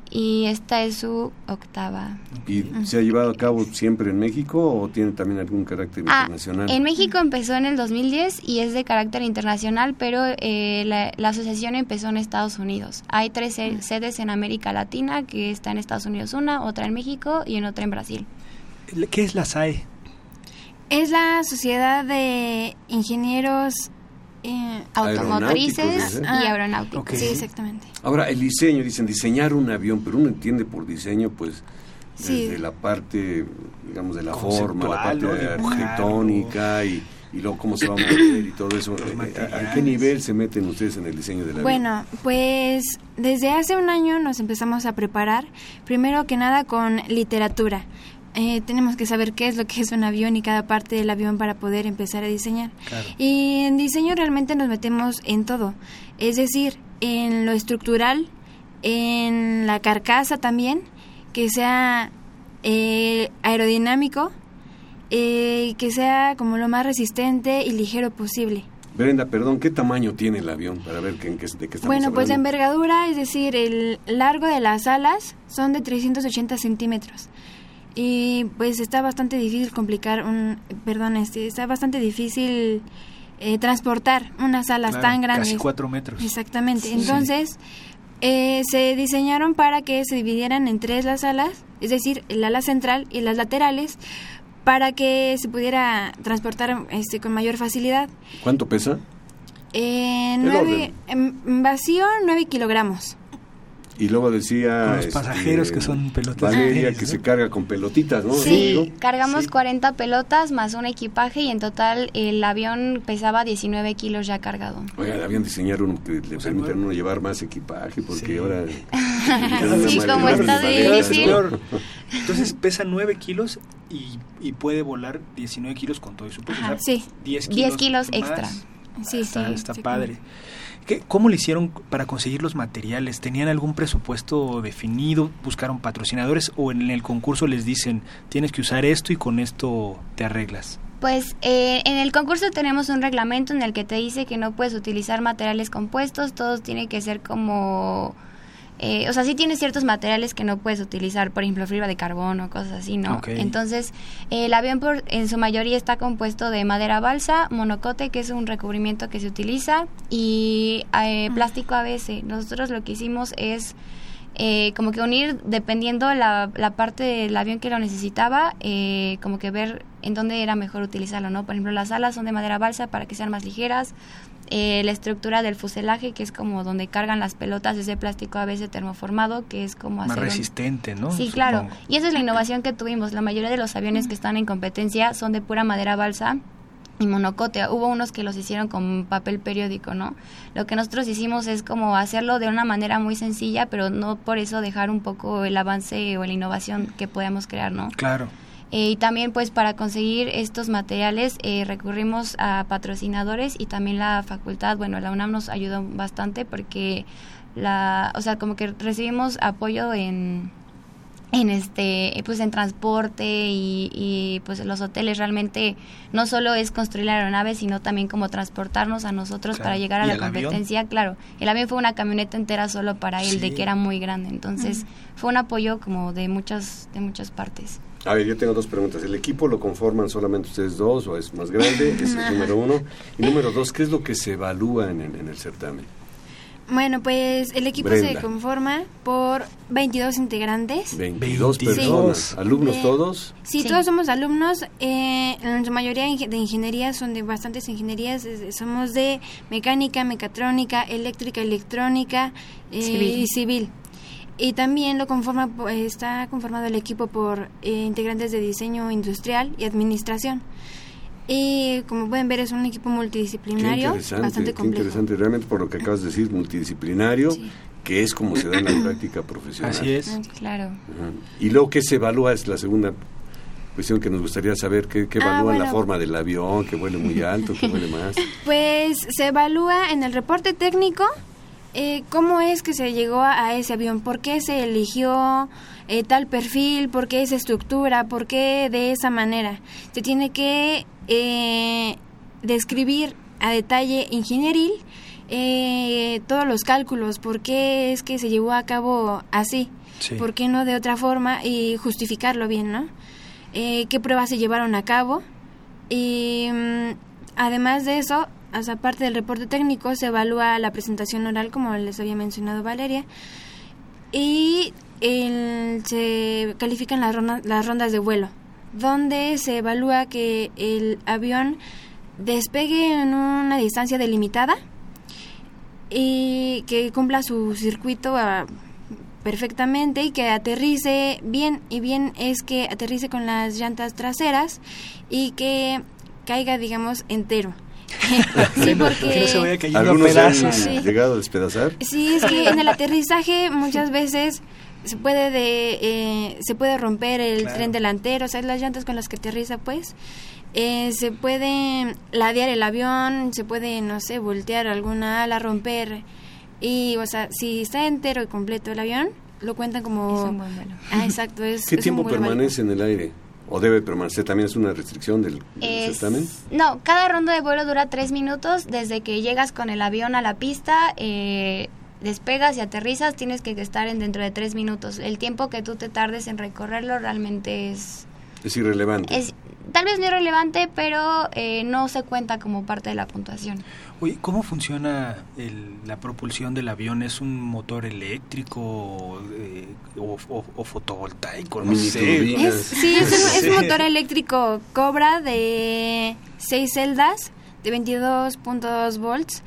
Speaker 7: y esta es su octava.
Speaker 2: ¿Y se ha llevado a cabo siempre en México o tiene también algún carácter
Speaker 7: ah,
Speaker 2: internacional?
Speaker 7: En México empezó en el 2010 y es de carácter internacional, pero eh, la, la, asociación empezó en Estados Unidos. Hay tres mm. sedes en América Latina, que está en Estados Unidos una, otra en México y en otra en Brasil.
Speaker 3: ¿Qué es la SAE?
Speaker 8: Es la Sociedad de Ingenieros
Speaker 7: eh, automotrices y aeronáuticos.
Speaker 8: Okay. Sí, exactamente.
Speaker 2: Ahora, el diseño, dicen diseñar un avión, pero uno entiende por diseño, pues, desde sí. la parte, digamos, de la forma, la parte arquitectónica y, y, luego cómo se va a mover y todo eso. Eh, ¿A, ¿A qué nivel se meten ustedes en el diseño del avión?
Speaker 8: Bueno, pues desde hace un año nos empezamos a preparar, primero que nada con literatura. Eh, tenemos que saber qué es lo que es un avión y cada parte del avión para poder empezar a diseñar.
Speaker 3: Claro.
Speaker 8: Y en diseño realmente nos metemos en todo, es decir, en lo estructural, en la carcasa también, que sea eh, aerodinámico, eh, que sea como lo más resistente y ligero posible.
Speaker 2: Brenda, perdón, ¿qué tamaño tiene el avión para ver qué, de qué estamos
Speaker 8: Bueno, pues la
Speaker 2: hablando?
Speaker 8: envergadura, es decir, el largo de las alas son de 380 centímetros y pues está bastante difícil complicar un perdón este está bastante difícil eh, transportar unas alas
Speaker 3: claro,
Speaker 8: tan grandes.
Speaker 3: casi cuatro metros.
Speaker 8: Exactamente. Sí, entonces. Eh, se diseñaron para que se dividieran en tres las alas es decir el ala central y las laterales para que se pudiera transportar este con mayor facilidad.
Speaker 2: ¿cuánto pesa?
Speaker 8: Eh, nueve, en vacío 9 kilogramos
Speaker 2: y luego decía
Speaker 3: con los pasajeros
Speaker 2: este,
Speaker 3: que son pelotas
Speaker 2: Valeria que ¿no? se carga con pelotitas no
Speaker 7: sí, ¿no? cargamos sí. 40 pelotas más un equipaje y en total el avión pesaba 19 kilos ya cargado
Speaker 2: oiga habían diseñado uno que le permiten uno llevar más equipaje porque sí. ahora
Speaker 7: sí como está difícil
Speaker 3: entonces pesa 9 kilos y, y, puede volar 19 kilos con todo y su peso
Speaker 7: Ajá, sí
Speaker 3: 10
Speaker 7: kilos, 10 kilos extra
Speaker 8: sí
Speaker 3: está,
Speaker 8: sí
Speaker 3: está padre ¿Qué, ¿Cómo le hicieron para conseguir los materiales? ¿Tenían algún presupuesto definido? ¿Buscaron patrocinadores? ¿O en el concurso les dicen, tienes que usar esto y con esto te arreglas?
Speaker 7: Pues eh, en el concurso tenemos un reglamento en el que te dice que no puedes utilizar materiales compuestos, todo tiene que ser como eh, o sea, sí tiene ciertos materiales que no puedes utilizar, por ejemplo, fibra de carbono, cosas así, ¿no? Entonces, eh, el avión por, en su mayoría está compuesto de madera balsa, monocote, que es un recubrimiento que se utiliza, y eh, plástico ABS. Nosotros lo que hicimos es eh, como que unir, dependiendo la, la parte del avión que lo necesitaba, eh, como que ver en dónde era mejor utilizarlo, ¿no? Por ejemplo, las alas son de madera balsa para que sean más ligeras, eh, la estructura del fuselaje, que es como donde cargan las pelotas, es de plástico a veces termoformado, que es como
Speaker 3: Más
Speaker 7: hacer un-
Speaker 3: resistente, ¿no?
Speaker 7: Sí, claro. Y esa es la innovación que tuvimos. La mayoría de los aviones que están en competencia son de pura madera balsa y monocote. Hubo unos que los hicieron con papel periódico, ¿no? Lo que nosotros hicimos es como hacerlo de una manera muy sencilla, pero no por eso dejar un poco el avance o la innovación que podemos crear, ¿no?
Speaker 3: Claro.
Speaker 7: Eh, y también pues para conseguir estos materiales eh, recurrimos a patrocinadores y también la facultad, bueno, la UNAM nos ayudó bastante porque la, o sea, como que recibimos apoyo en en este pues en transporte y, y, pues los hoteles realmente no solo es construir la aeronave sino también como transportarnos a nosotros
Speaker 3: Claro.
Speaker 7: para llegar a
Speaker 3: ¿Y
Speaker 7: la
Speaker 3: avión?
Speaker 7: competencia claro el avión fue una camioneta entera solo para él de que era muy grande entonces fue un apoyo como de muchas de muchas partes
Speaker 2: A ver, yo tengo dos preguntas. ¿El equipo lo conforman solamente ustedes dos o es más grande? Ese es el número uno. Y número dos, ¿qué es lo que se evalúa en, el- en el certamen?
Speaker 8: Bueno, pues el equipo
Speaker 2: Brenda.
Speaker 8: se conforma por 22 integrantes.
Speaker 2: 22
Speaker 3: Sí.
Speaker 2: personas. ¿Alumnos
Speaker 8: De-
Speaker 2: todos?
Speaker 8: Sí,
Speaker 7: Sí.
Speaker 8: todos somos alumnos. Eh, en su mayoría de ingeniería, son de bastantes ingenierías. Somos de mecánica, mecatrónica, eléctrica, electrónica eh,
Speaker 7: Civil.
Speaker 8: y civil. Y también lo conforma, po- eh, está conformado el equipo por eh, integrantes de diseño industrial y administración. Y como pueden ver es un equipo
Speaker 2: Qué
Speaker 8: multidisciplinario,
Speaker 2: interesante,
Speaker 8: bastante
Speaker 2: qué
Speaker 8: complejo.
Speaker 2: interesante. Realmente por lo que acabas de decir, multidisciplinario,
Speaker 8: Sí.
Speaker 2: que es como se da en la práctica profesional.
Speaker 3: Así es.
Speaker 7: Ah, claro
Speaker 2: Ajá. Y luego, ¿qué se evalúa? Es la segunda cuestión que nos gustaría saber. ¿Qué, qué
Speaker 8: Ah,
Speaker 2: evalúan la forma del avión? ¿Que vuele muy alto? ¿Que vuele más?
Speaker 8: Pues se evalúa en el reporte técnico eh, cómo es que se llegó a, a ese avión, por qué se eligió eh, tal perfil, por qué esa estructura, por qué de esa manera. Se tiene que eh, describir a detalle ingenieril eh, todos los cálculos, por qué es que se llevó a cabo así,
Speaker 3: Sí.
Speaker 8: por qué no de otra forma y justificarlo bien, ¿no? Eh, qué pruebas se llevaron a cabo y mm, además de eso, o sea, aparte del reporte técnico, se evalúa la presentación oral, como les había mencionado Valeria, y el- se califican las, ronda- las rondas de vuelo, donde se evalúa que el avión despegue en una distancia delimitada y que cumpla su circuito ah, perfectamente y que aterrice bien y bien es que aterrice con las llantas traseras y que caiga digamos entero sí porque
Speaker 3: Que no se vaya cayendo a
Speaker 2: ¿Algunos se han
Speaker 3: pedazos.
Speaker 8: Sí.
Speaker 2: llegado a despedazar?
Speaker 8: Sí, es que en el aterrizaje muchas veces se puede de eh, se puede romper el
Speaker 3: Claro.
Speaker 8: tren delantero, o sea, las llantas con las que aterriza, pues. Eh, se puede ladear el avión, se puede, no sé, voltear alguna ala, romper. Y, o sea, si está entero y completo el avión, lo cuentan como...
Speaker 7: Es un buen vuelo.
Speaker 8: Ah, exacto. Es,
Speaker 2: ¿Qué
Speaker 8: es
Speaker 2: tiempo permanece en el aire? ¿O debe permanecer? ¿También es una restricción del, del
Speaker 7: Es-
Speaker 2: certamen?
Speaker 7: No, cada ronda de vuelo dura tres minutos. Desde que llegas con el avión a la pista, eh, despegas y aterrizas, tienes que estar en dentro de tres minutos. El tiempo que tú te tardes en recorrerlo realmente es...
Speaker 2: Es irrelevante.
Speaker 7: es tal vez no irrelevante, pero eh, no se cuenta como parte de la puntuación.
Speaker 3: Oye, ¿cómo funciona el- la propulsión del avión? ¿Es un motor eléctrico eh, o, o- o fotovoltaico? No sé.
Speaker 8: Es, sí, es un, es un motor eléctrico Cobra de 6 celdas de 22.2 volts.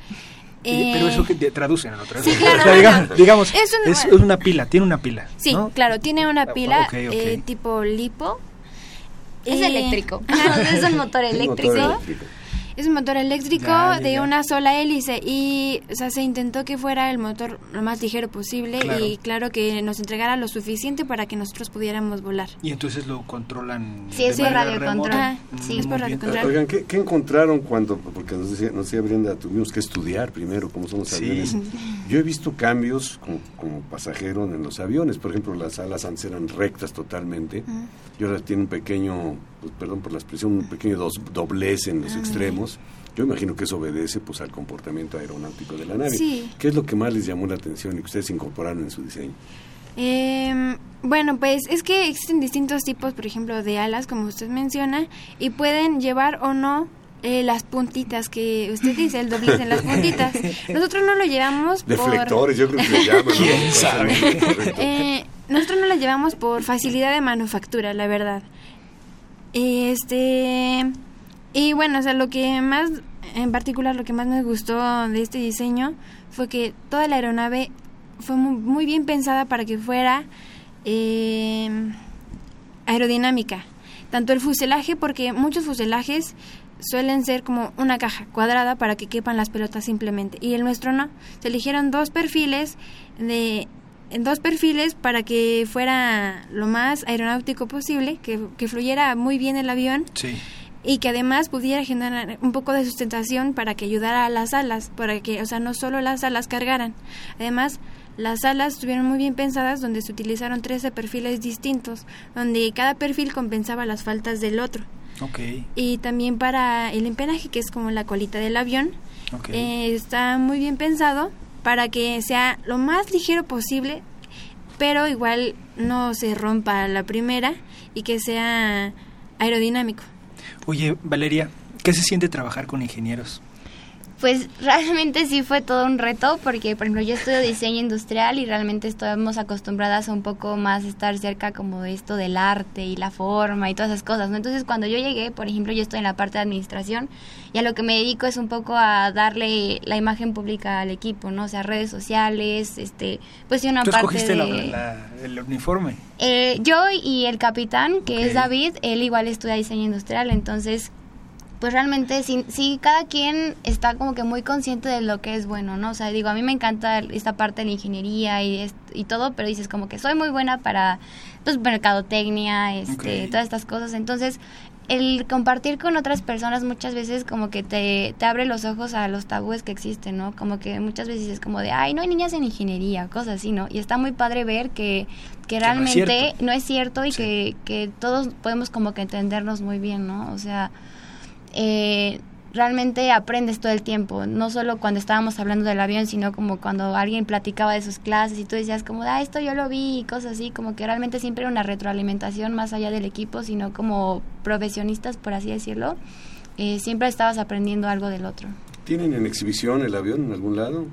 Speaker 3: Oye, Pero
Speaker 8: Eh,
Speaker 3: eso que te traducen en otra
Speaker 8: Sí, claro,
Speaker 3: O sea, digamos,
Speaker 8: Es un-
Speaker 3: es una pila, tiene una pila.
Speaker 8: Sí,
Speaker 3: ¿no?
Speaker 8: claro, tiene una pila
Speaker 3: ok, ok.
Speaker 8: eh, tipo lipo.
Speaker 7: Es
Speaker 8: Eh,
Speaker 7: eléctrico. es un motor
Speaker 2: Un
Speaker 7: eléctrico.
Speaker 2: motor eléctrico.
Speaker 8: Es un motor eléctrico
Speaker 3: Ya, ya,
Speaker 8: de
Speaker 3: ya.
Speaker 8: una sola hélice y o sea, se intentó que fuera el motor lo más ligero posible
Speaker 3: Claro.
Speaker 8: y claro que nos entregara lo suficiente para que nosotros pudiéramos volar.
Speaker 3: Y entonces lo controlan.
Speaker 7: Sí, es por radiocontrol.
Speaker 8: Ah, sí,
Speaker 3: Mm,
Speaker 8: es por
Speaker 3: muy bien.
Speaker 8: radiocontrol.
Speaker 2: Oigan, ¿qué, qué encontraron cuando, porque nos decía, nos decía Brenda, tuvimos que estudiar primero cómo son los
Speaker 3: Sí.
Speaker 2: aviones? Yo he visto cambios como, como pasajero en los aviones, por ejemplo, las alas antes eran rectas totalmente, y ahora tiene un pequeño, pues, perdón por la expresión, un pequeño dos- doblez en los extremos, Yo imagino que eso obedece pues al comportamiento aeronáutico de la nave.
Speaker 8: Sí.
Speaker 2: ¿Qué es lo que más les llamó la atención y que ustedes incorporaron en su diseño?
Speaker 8: Eh, bueno, pues es que existen distintos tipos, por ejemplo, de alas, como usted menciona, y pueden llevar o no eh, las puntitas que usted dice, el doblez en las puntitas. Nosotros no lo llevamos
Speaker 2: Deflectores, yo creo que le llaman. ¿no?
Speaker 3: ¿Quién sabe?
Speaker 2: Correcto.
Speaker 8: Eh, nosotros no las llevamos por facilidad de manufactura, la verdad. Este y bueno, o sea, lo que más en particular lo que más me gustó de este diseño fue que toda la aeronave fue muy, muy bien pensada para que fuera eh, aerodinámica. Tanto el fuselaje, porque muchos fuselajes suelen ser como una caja cuadrada para que quepan las pelotas simplemente. Y el nuestro no. Se eligieron dos perfiles de dos perfiles para que fuera lo más aeronáutico posible, que, que fluyera muy bien el avión
Speaker 3: Sí.
Speaker 8: Y que además pudiera generar un poco de sustentación para que ayudara a las alas, para que, o sea, no solo las alas cargaran. Además, las alas estuvieron muy bien pensadas donde se utilizaron 13 perfiles distintos, donde cada perfil compensaba las faltas del otro.
Speaker 3: Ok.
Speaker 8: Y también para el empenaje, que es como la colita del avión, eh, está muy bien pensado para que sea lo más ligero posible, pero igual no se rompa la primera y que sea aerodinámico.
Speaker 3: Oye, Valeria, ¿qué se siente trabajar con ingenieros?
Speaker 7: Pues realmente sí fue todo un reto porque, por ejemplo, yo estudio diseño industrial y realmente estamos acostumbradas a un poco más estar cerca como de esto del arte y la forma y todas esas cosas, ¿no? Entonces, cuando yo llegué, por ejemplo, yo estoy en la parte de administración y a lo que me dedico es un poco a darle la imagen pública al equipo, ¿no? O sea, redes sociales, este, pues una
Speaker 3: Tú
Speaker 7: parte
Speaker 3: escogiste
Speaker 7: de...
Speaker 3: la- el uniforme.
Speaker 7: Eh, yo y el capitán, que es David, él igual estudia diseño industrial, entonces, pues realmente sí, sí, cada quien está como que muy consciente de lo que es bueno, ¿no? O sea, digo, a mí me encanta esta parte de la ingeniería y, y todo, pero dices como que soy muy buena para, pues, mercadotecnia, este, todas estas cosas, entonces... El compartir con otras personas muchas veces como que te, te abre los ojos a los tabúes que existen, ¿no? Como que muchas veces es como de, ay, no hay niñas en ingeniería, cosas así, ¿no? Y está muy padre ver que, que
Speaker 3: no es
Speaker 7: realmente no es cierto y
Speaker 3: Sí.
Speaker 7: que, que todos podemos como que entendernos muy bien, ¿no? O sea, eh, realmente aprendes todo el tiempo, no solo cuando estábamos hablando del avión, sino como cuando alguien platicaba de sus clases y tú decías como, ah, esto yo lo vi y cosas así, como que realmente siempre era una retroalimentación más allá del equipo, sino como profesionistas, por así decirlo, eh, siempre estabas aprendiendo algo del otro.
Speaker 2: ¿Tienen en exhibición el avión en algún lado?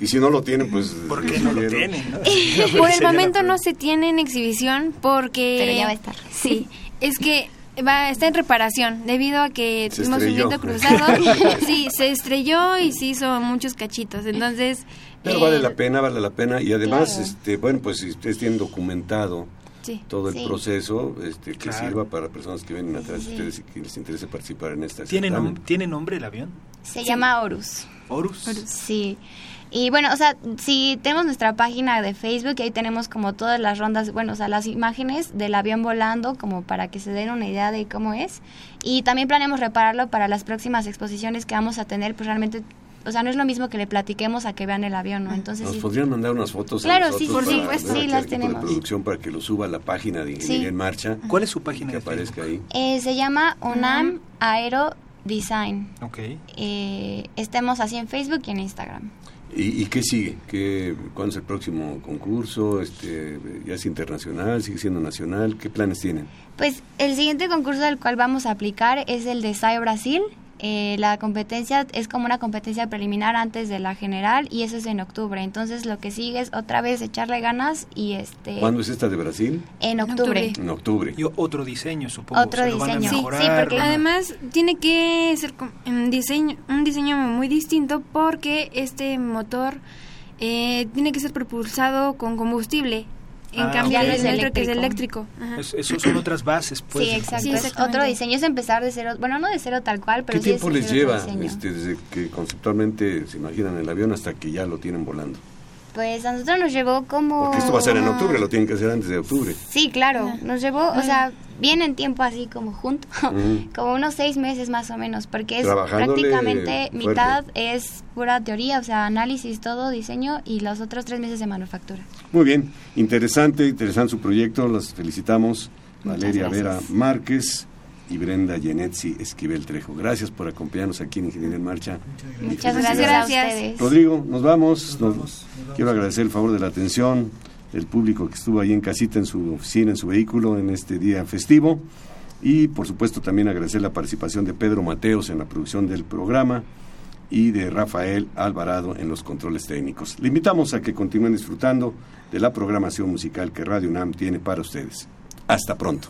Speaker 2: Y si no lo tienen, pues...
Speaker 3: ¿Por qué no lo tienen? no?
Speaker 8: Por el momento no se tiene en exhibición porque...
Speaker 7: Pero ya va a estar.
Speaker 8: Sí, es que va está en reparación debido a que
Speaker 2: Se
Speaker 8: tuvimos un
Speaker 2: estrelló.
Speaker 8: viento cruzado. sí, se estrelló y se hizo muchos cachitos. Entonces...
Speaker 2: Pero
Speaker 8: eh,
Speaker 2: vale la pena, vale la pena. Y además,
Speaker 7: Claro.
Speaker 2: este, bueno, pues si ustedes tienen documentado
Speaker 8: Sí.
Speaker 2: todo el
Speaker 7: Sí.
Speaker 2: proceso, este, que
Speaker 3: Claro.
Speaker 2: sirva para personas que vienen atrás de
Speaker 7: Sí.
Speaker 2: ustedes y que les interese participar en esta
Speaker 3: ¿Tiene, nom- ¿Tiene nombre el avión?
Speaker 7: Se llama Horus.
Speaker 3: Horus.
Speaker 7: Sí. Y bueno, o sea, si tenemos nuestra página de Facebook y ahí tenemos como todas las rondas, bueno, o sea, las imágenes del avión volando como para que se den una idea de cómo es. Y también planeamos repararlo para las próximas exposiciones que vamos a tener, pues realmente, o sea, no es lo mismo que le platiquemos a que vean el avión, ¿no? Entonces,
Speaker 2: ¿Nos
Speaker 7: sí.
Speaker 2: podrían mandar unas fotos
Speaker 7: Claro, sí, por supuesto, sí, las
Speaker 2: equipo de
Speaker 7: tenemos.
Speaker 2: producción para que lo suba a la página de Ingeniería
Speaker 7: Sí.
Speaker 2: en Marcha,
Speaker 3: ¿Cuál es su página
Speaker 2: que
Speaker 3: de Facebook?
Speaker 2: aparezca ahí.
Speaker 7: Eh, se llama UNAM Aero Design.
Speaker 3: Ok.
Speaker 7: Eh, estemos así en Facebook y en Instagram.
Speaker 2: ¿Y, y qué sigue? ¿Qué, ¿Cuándo es el próximo concurso? Este, ¿Ya es internacional? ¿Sigue siendo nacional? ¿Qué planes tienen?
Speaker 7: Pues el siguiente concurso del cual vamos a aplicar es el de SAI Brasil. Eh, la competencia es como una competencia preliminar antes de la general y eso es en octubre. Entonces lo que sigue es otra vez echarle ganas y este
Speaker 2: ¿Cuándo es esta de Brasil?
Speaker 7: en octubre.
Speaker 2: En octubre.
Speaker 3: Y otro diseño, supongo.
Speaker 7: Otro
Speaker 3: se lo van a
Speaker 7: diseño. Sí,
Speaker 3: mejorar,
Speaker 7: sí, porque-
Speaker 3: a-
Speaker 8: Además, tiene que ser com- un diseño, un diseño muy distinto porque este motor eh, tiene que ser propulsado con combustible. En
Speaker 3: Ah,
Speaker 8: cambio,
Speaker 3: ok.
Speaker 8: el nuestro que es
Speaker 7: eléctrico.
Speaker 3: Es- esos son otras bases, pues.
Speaker 7: sí, exacto.
Speaker 8: Sí,
Speaker 7: es otro diseño es empezar de cero, bueno, no de cero tal cual, pero
Speaker 2: ¿Qué
Speaker 7: sí es
Speaker 2: tiempo les lleva este, desde que conceptualmente se imaginan el avión hasta que ya lo tienen volando?
Speaker 7: Pues a nosotros nos llevó como...
Speaker 2: Porque esto va a ser en octubre, lo tienen que hacer antes de octubre.
Speaker 7: Sí, claro, nos llevó, o sea, bien en tiempo así como junto, como unos seis meses más o menos, porque es prácticamente
Speaker 2: fuerte.
Speaker 7: mitad es pura teoría, o sea, análisis, todo, diseño y los otros tres meses de manufactura.
Speaker 2: Muy bien, interesante, interesante su proyecto, las felicitamos.
Speaker 7: Muchas
Speaker 2: Valeria
Speaker 7: gracias.
Speaker 2: Vera Márquez y Brenda Genetzi Esquivel Trejo. Gracias por acompañarnos aquí en Ingeniería en Marcha.
Speaker 7: Muchas gracias, a ustedes.
Speaker 2: Rodrigo, nos vamos. quiero agradecer el favor de la atención, el público que estuvo ahí en casita, en su oficina, en su vehículo, en este día festivo. Y por supuesto también agradecer la participación de Pedro Mateos en la producción del programa y de Rafael Alvarado en los controles técnicos. Le invitamos a que continúen disfrutando de la programación musical que Radio UNAM tiene para ustedes. Hasta pronto.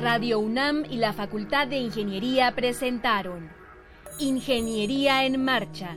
Speaker 1: Radio UNAM y la Facultad de Ingeniería presentaron Ingeniería en Marcha.